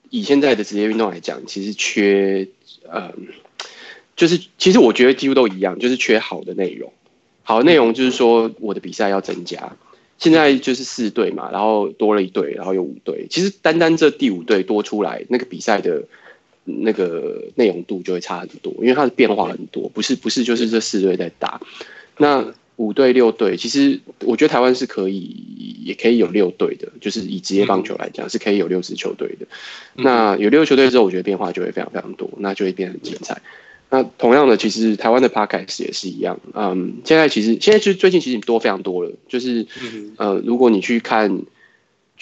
以现在的职业运动来讲，其实缺，嗯，就是其实我觉得几乎都一样，就是缺好的内容。好的内容就是说，我的比赛要增加。现在就是四队嘛，然后多了一队，然后有五队。其实单单这第五队多出来，那个比赛的。那个内容度就会差很多，因为它的变化很多，不是不是就是这四队在打，那五队六队，其实我觉得台湾是可以，也可以有六队的，就是以职业棒球来讲是可以有六支球队的。那有六支球队之后，我觉得变化就会非常非常多，那就会变得很精彩。那同样的，其实台湾的 Podcast 也是一样，嗯，现在其实现在就最近其实多非常多了，就是呃，如果你去看。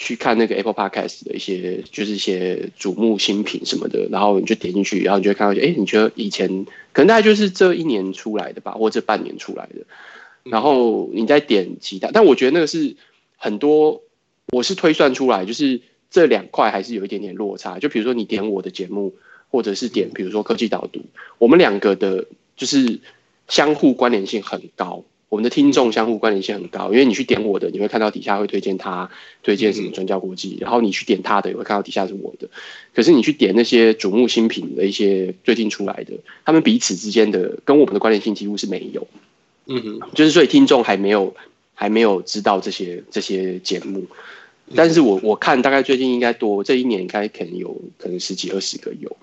去看那个 Apple Podcast 的一些，就是一些瞩目新品什么的，然后你就点进去，然后你就会看到，哎，你觉得以前可能大概就是这一年出来的吧，或者这半年出来的，然后你再点其他，但我觉得那个是很多，我是推算出来，就是这两块还是有一点点落差。就比如说你点我的节目，或者是点比如说科技导读，我们两个的就是相互关联性很高。我们的听众相互关联性很高，因为你去点我的，你会看到底下会推荐他，推荐什么专家国际，然后你去点他的，也会看到底下是我的。可是你去点那些瞩目新品的一些最近出来的，他们彼此之间的跟我们的关联性几乎是没有。嗯哼，就是所以听众还没有还没有知道这些这些节目，但是我我看大概最近应该多，这一年应该可能有可能十几二十个有，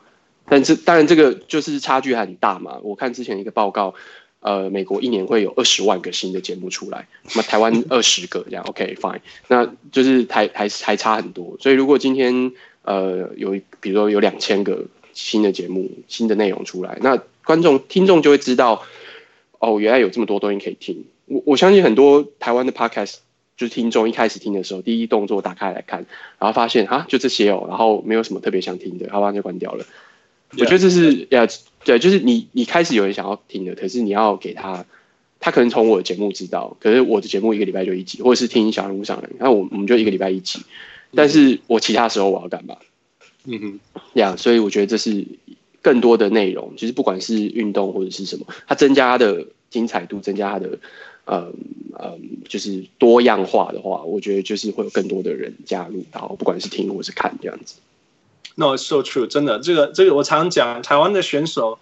但是当然这个就是差距还很大嘛。我看之前一个报告。呃，美国一年会有二十万个新的节目出来，那台湾 二十个这样，OK fine，那就是还还还差很多。所以如果今天呃有比如说有两千个新的节目、新的内容出来，那观众听众就会知道，哦，原来有这么多东西可以听。我我相信很多台湾的 Podcast 就是听众一开始听的时候，第一动作打开来看，然后发现啊就这些哦，然后没有什么特别想听的，好吧，就关掉了。Yeah, 我觉得这是呀，yeah, 对，就是你你开始有人想要听的，可是你要给他，他可能从我的节目知道，可是我的节目一个礼拜就一集，或者是听小人物上人，那我我们就一个礼拜一集，但是我其他时候我要干嘛？嗯哼，呀，yeah, 所以我觉得这是更多的内容，其实不管是运动或者是什么，它增加它的精彩度，增加它的嗯嗯，就是多样化的话，我觉得就是会有更多的人加入，到不管是听或是看这样子。No, so true，真的，这个这个我常讲，台湾的选手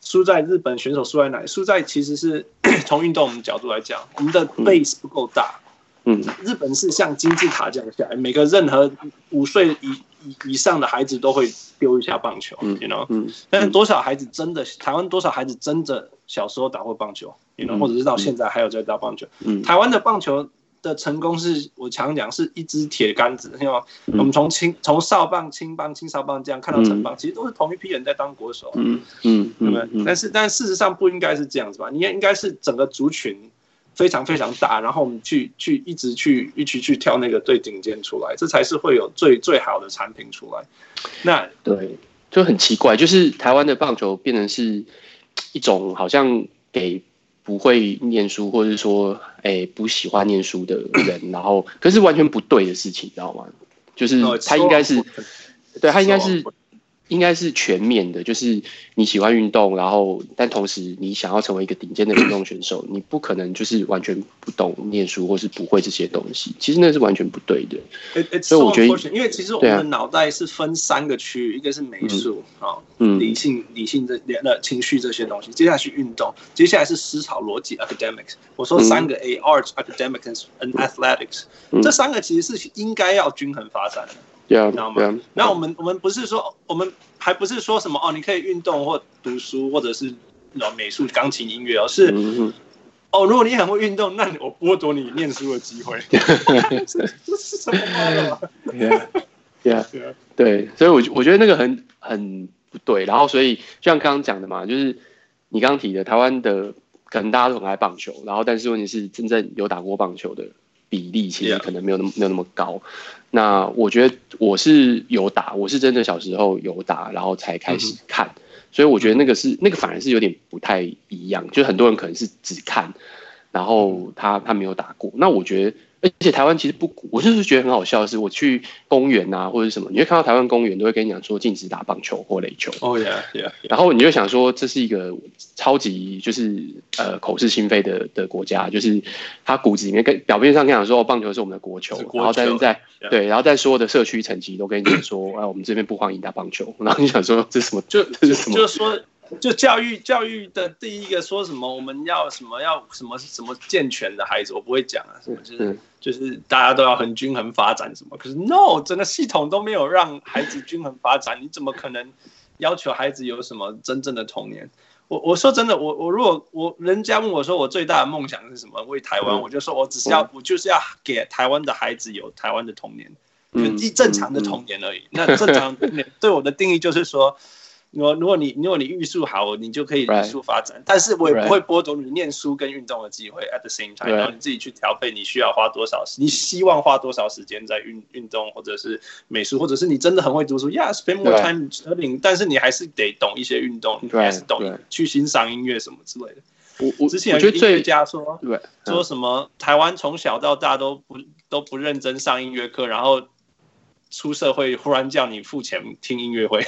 输在日本选手输在哪里？输在其实是 从运动的角度来讲，我们的 base 不够大。嗯，日本是像金字塔这样下来，每个任何五岁以以以上的孩子都会丢一下棒球，you know？嗯，但是多少孩子真的台湾多少孩子真的小时候打过棒球，you know？或者是到现在还有在打棒球？嗯，台湾的棒球。的成功是我常讲是一支铁杆子，因为我们从青从少棒、青棒、青少棒这样看到成棒，其实都是同一批人在当国手，嗯嗯，对不对？但是但事实上不应该是这样子吧？应该应该是整个族群非常非常大，然后我们去去一直去一起去挑那个最顶尖出来，这才是会有最最好的产品出来。那对，就很奇怪，就是台湾的棒球变成是一种好像给。不会念书，或者说，哎、欸，不喜欢念书的人，然后，可是完全不对的事情，你知道吗？就是他应该是，对他应该是，应应该是全面的，就是你喜欢运动，然后但同时你想要成为一个顶尖的运动选手，你不可能就是完全不懂念书或是不会这些东西。其实那是完全不对的。It, 所以我觉得，因为其实我们的脑袋是分三个区域，啊、一个是美术啊，嗯，理性、理性的、那情绪这些东西。接下来是运动，接下来是思潮逻辑 （academics）。我说三个 A：art、嗯、academics and athletics、嗯。这三个其实是应该要均衡发展的。Yeah, 知道吗？Yeah, 那我们、我们不是说，我们还不是说什么哦，你可以运动或读书，或者是美术、钢琴、音乐，而是、mm -hmm. 哦，如果你很会运动，那我剥夺你念书的机会。这是什么话？Yeah. 对，所以我我觉得那个很很不对。然后，所以就像刚刚讲的嘛，就是你刚刚提的，台湾的可能大家都很爱棒球，然后但是问题是，真正有打过棒球的比例，其实可能没有那么、没有那么高。那我觉得我是有打，我是真的小时候有打，然后才开始看，嗯、所以我觉得那个是那个反而是有点不太一样，就很多人可能是只看，然后他他没有打过，那我觉得。而且台湾其实不，我就是觉得很好笑的是，我去公园啊或者什么，你会看到台湾公园都会跟你讲说禁止打棒球或垒球。哦、yeah, yeah. 然后你就想说，这是一个超级就是呃口是心非的的国家，就是他骨子里面跟表面上跟你讲说，哦，棒球是我们的国球，然后但是在.对，然后在所有的社区层级都跟你讲说，哎，我们这边不欢迎打棒球。然后你想说，这是什么？就这是什么？就是说。就教育教育的第一个说什么，我们要什么要什么什么健全的孩子，我不会讲啊，什么就是就是大家都要很均衡发展什么，可是 no，整个系统都没有让孩子均衡发展，你怎么可能要求孩子有什么真正的童年？我我说真的，我我如果我人家问我说我最大的梦想是什么？为台湾，我就说我只是要我就是要给台湾的孩子有台湾的童年，就一正常的童年而已。那正常童年 对我的定义就是说。如果如果你如果你预术好，你就可以艺术发展。但是我也不会剥夺你念书跟运动的机会。At the same time. 然后你自己去调配，你需要花多少时，你希望花多少时间在运运动，或者是美术，或者是你真的很会读书，Yeah，spend more time studying。但是你还是得懂一些运动，你还是懂去欣赏音乐什么之类的。我我之前有音乐家说，对，说什么台湾从小到大都不都不认真上音乐课，然后。出社会忽然叫你付钱听音乐会，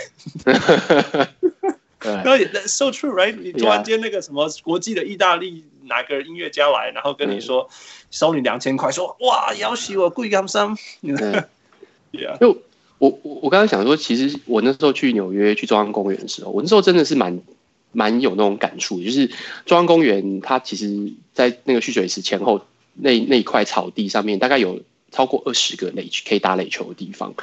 然后 That's so true, right？你突然间那个什么国际的意大利哪个音乐家来，然后跟你说收你两千块，说哇，要挟我贵干什么？就我我我刚刚想说，其实我那时候去纽约去中央公园的时候，我那时候真的是蛮蛮有那种感触，就是中央公园它其实，在那个蓄水池前后那那一块草地上面，大概有。超过二十个垒可以打垒球的地方，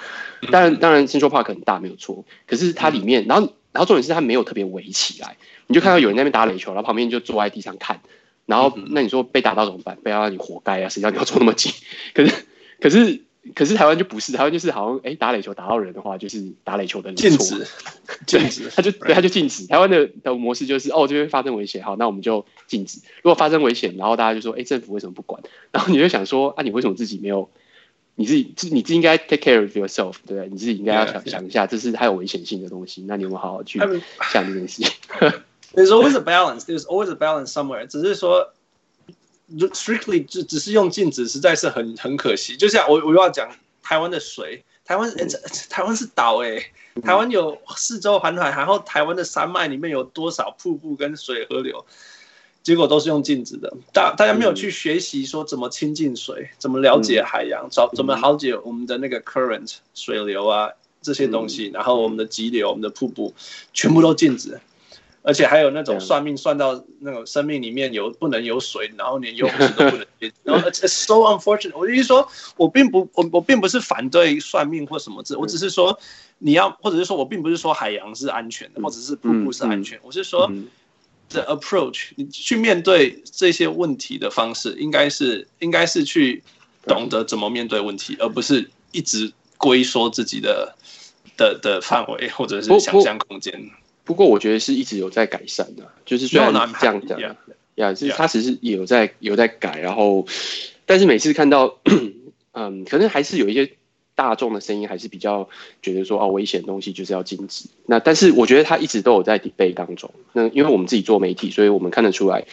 当然当然，Central Park 很大没有错，可是它里面，然后然后重点是它没有特别围起来，你就看到有人在那边打垒球，然后旁边就坐在地上看，然后那你说被打到怎么办？被打到你活该啊！谁叫你要坐那么近？可是可是可是台湾就不是，台湾就是好像哎打垒球打到人的话，就是打垒球的人禁止，禁止，他就对他就禁止。台湾的的模式就是哦这边发生危险，好，那我们就禁止。如果发生危险，然后大家就说哎政府为什么不管？然后你就想说啊你为什么自己没有？你自己，你自己应该 take care of yourself，对不对？你自己应该要想.想一下，这是还有危险性的东西，那你有没有好好去想这件事情？There's always a balance. There's always a balance somewhere. 只是说，strictly 只只是用禁止，实在是很很可惜。就像我我又要讲台湾的水，台湾、欸、台湾是岛哎、欸，台湾有四周环海，然后台湾的山脉里面有多少瀑布跟水河流？结果都是用禁止的，大大家没有去学习说怎么亲近水，怎么了解海洋，找怎么了解我们的那个 current 水流啊这些东西，然后我们的急流、我们的瀑布，全部都禁止，而且还有那种算命算到那种生命里面有不能有水，然后连游泳池都不能，然后 it's so unfortunate。我的意思说，我并不我我并不是反对算命或什么字，我只是说你要，或者是说我并不是说海洋是安全的，或者是瀑布是安全，我是说。的 approach，你去面对这些问题的方式，应该是应该是去懂得怎么面对问题，而不是一直龟缩自己的的的范围或者是想象空间。不过我觉得是一直有在改善的，就是虽然这样讲，呀、yeah, yeah,，是他其实也有在有在改，然后但是每次看到，嗯，可能还是有一些。大众的声音还是比较觉得说哦，危险的东西就是要禁止。那但是我觉得他一直都有在 debate 当中。那因为我们自己做媒体，所以我们看得出来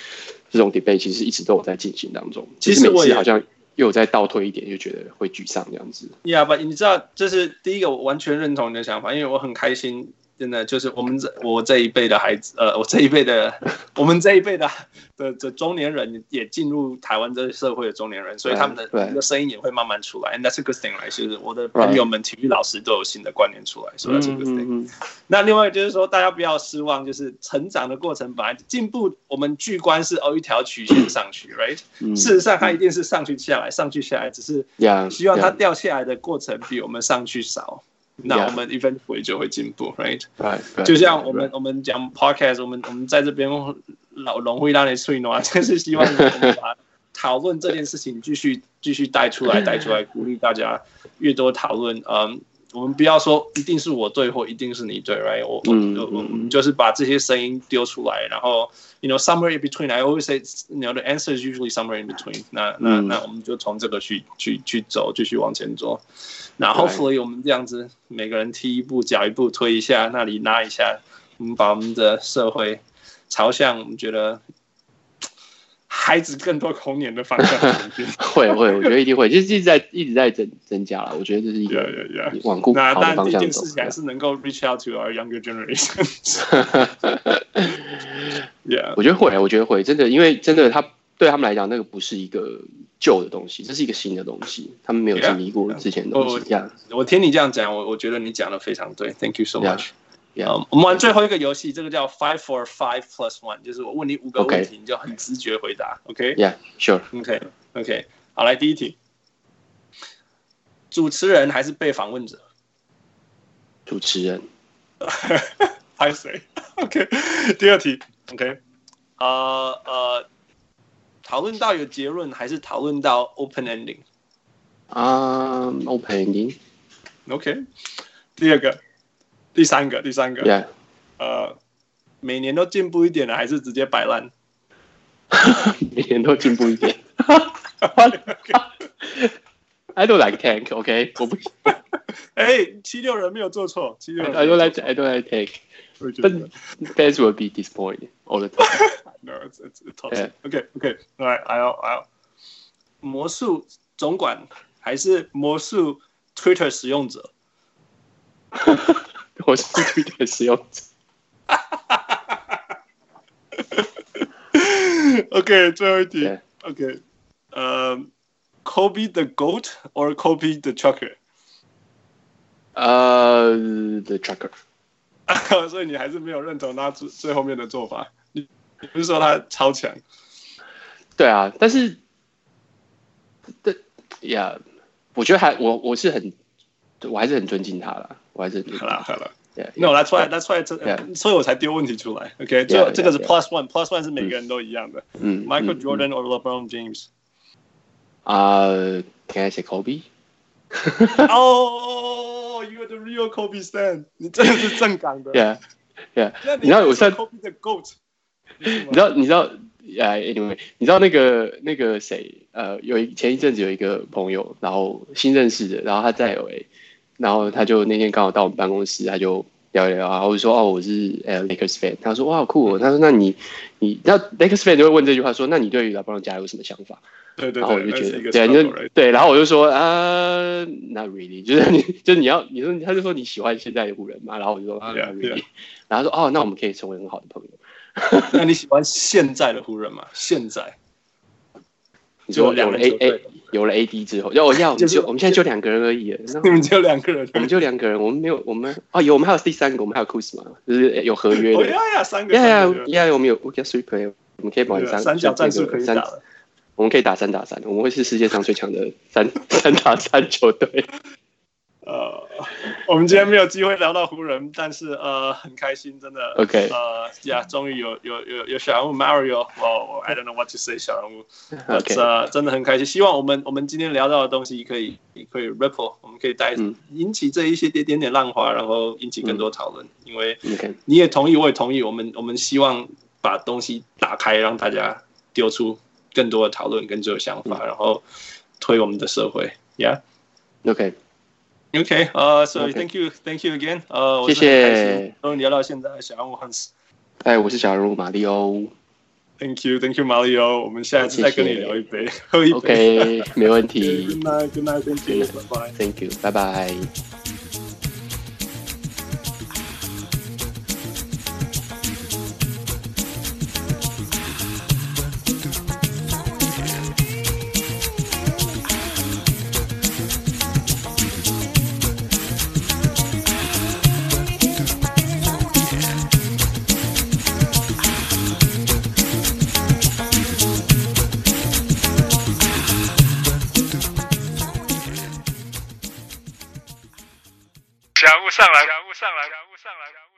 这种 debate 其实一直都有在进行当中。其实每次好像又有在倒退一点，就觉得会沮丧这样子。Yeah，but 你知道，这是第一个我完全认同你的想法，因为我很开心真的就是我们这我这一辈的孩子，呃，我这一辈的，我们这一辈的的的中年人也进入台湾这个社会的中年人，所以他们的的声音也会慢慢出来。And that's a good thing，来，就是我的朋友们，体育老师都有新的观念出来，所以 that's a good thing。那另外就是说，大家不要失望，就是成长的过程本来进步，我们巨观是哦一条曲线上去，right？事实上它一定是上去下来，上去下来，只是希望它掉下来的过程比我们上去少。那我们 eventually 就会进步，right？就像我们我们讲 podcast，我们我们在这边老龙会让你吹暖，就是希望我们把讨论这件事情继续继续带出来，带出来，鼓励大家越多讨论。嗯，我们不要说一定是我对或一定是你对，right？我我我们就是把这些声音丢出来，然后 you know somewhere in between。I always say you know the answer is usually somewhere in between 那。那那那我们就从这个去去去走，继续往前走。然后，hopefully 我们这样子，每个人踢一步，脚一步，推一下，那里拉一下，我们把我们的社会朝向我们觉得孩子更多童年的方向 会会，我觉得一定会，就是一直在一直在增增加了。我觉得这是一个往固好的方向走。那但这件事情还是能够 reach out to our younger generations。yeah，我觉得会，我觉得会，真的，因为真的他。对他们来讲，那个不是一个旧的东西，这是一个新的东西，他们没有经历过之前的东西。Yeah. 我我听你这样讲，我我觉得你讲的非常对。Thank you so much. Yeah. Yeah. 我们玩最后一个游戏，这个叫 Five for Five Plus One，就是我问你五个问题.你就很直觉回答。OK？Yeah，Sure. OK. OK. 好，来第一题，主持人还是被访问者？主持人。拍谁？OK。第二题。OK。呃呃。讨论到有结论，还是讨论到 open ending？啊、um,，open ending。OK。第二个，第三个，第三个。呃，每年都进步一点的，还是直接摆烂？每年都进步一点。I don't like tank. OK，我不。哎，七六人没有做错。七六人。I don't like. I don't like tank. But fans will be disappointed all the time. No, it's it's tough. OK, OK. Alright, I'll I'll. 魔术总管还是魔术 Twitter 使用者？我是 Twitter 使用者。OK，最后一题。OK，呃，Kobe the goat or Kobe the trucker？呃，the trucker。所以你还是没有认同他最最后面的做法。你你不是说他超强？对啊，但是，对呀，我觉得还我我是很，我还是很尊敬他了，我还是好了好了。No，that's why，that's why，所以我才丢问题出来。OK，这这个是 plus one，plus one 是每个人都一样的。嗯，Michael Jordan or LeBron James？啊，Can I say Kobe？哦。You are the real Kobe stan，你真的是正港的。你知道我算 Kobe the goat。你知道你知道，Anyway，你知道那个那个谁？呃，有一前一阵子有一个朋友，然后新认识的，然后他在 LA，然后他就那天刚好到我们办公室，他就聊一聊，然后我就说哦，我是呃 Lakers fan。他说哇，好酷哦。他说那你你那 Lakers fan 就会问这句话说，那你对于 LeBron 家有什么想法？对对对，然后我就觉得，对，就对，然后我就说啊，Not really，就是你，就是你要，你说，他就说你喜欢现在的湖人嘛，然后我就说啊，Not really，然后说哦，那我们可以成为很好的朋友。那你喜欢现在的湖人吗？现在？你说有了 A A 有了 A D 之后，要我要就我们现在就两个人而已，你们就两个人，我们就两个人，我们没有我们啊有我们还有第三个，我们还有 Kuzma 就是有合约的。呀呀，三个，呀呀呀，我们有 We can three play，我们可以玩三三角战术可以打了。我们可以打三打三，我们会是世界上最强的三 三打三球队。呃，我们今天没有机会聊到湖人，但是呃很开心，真的。OK，呃呀，终于有有有有小人物 Mario，哦，I don't know what to say，小人物。OK，呃，真的很开心。希望我们我们今天聊到的东西可以可以 ripple，我们可以带引起这一些点点点浪花，然后引起更多讨论。因为你也同意，我也同意，我们我们希望把东西打开，让大家丢出。更多的讨论，更多的想法，然后推我们的社会。Yeah，OK，OK，呃，所以 Thank you，Thank you again，呃，谢谢。终于聊到现在，小人物 Hans。哎，我是小人物马里欧。Thank you，Thank you，马里欧。我们下次再跟你聊一杯，喝一杯。OK，没问题。Good night，Good night，Thank you，拜拜。Thank you，拜拜。 上来，人物上来，人物上来。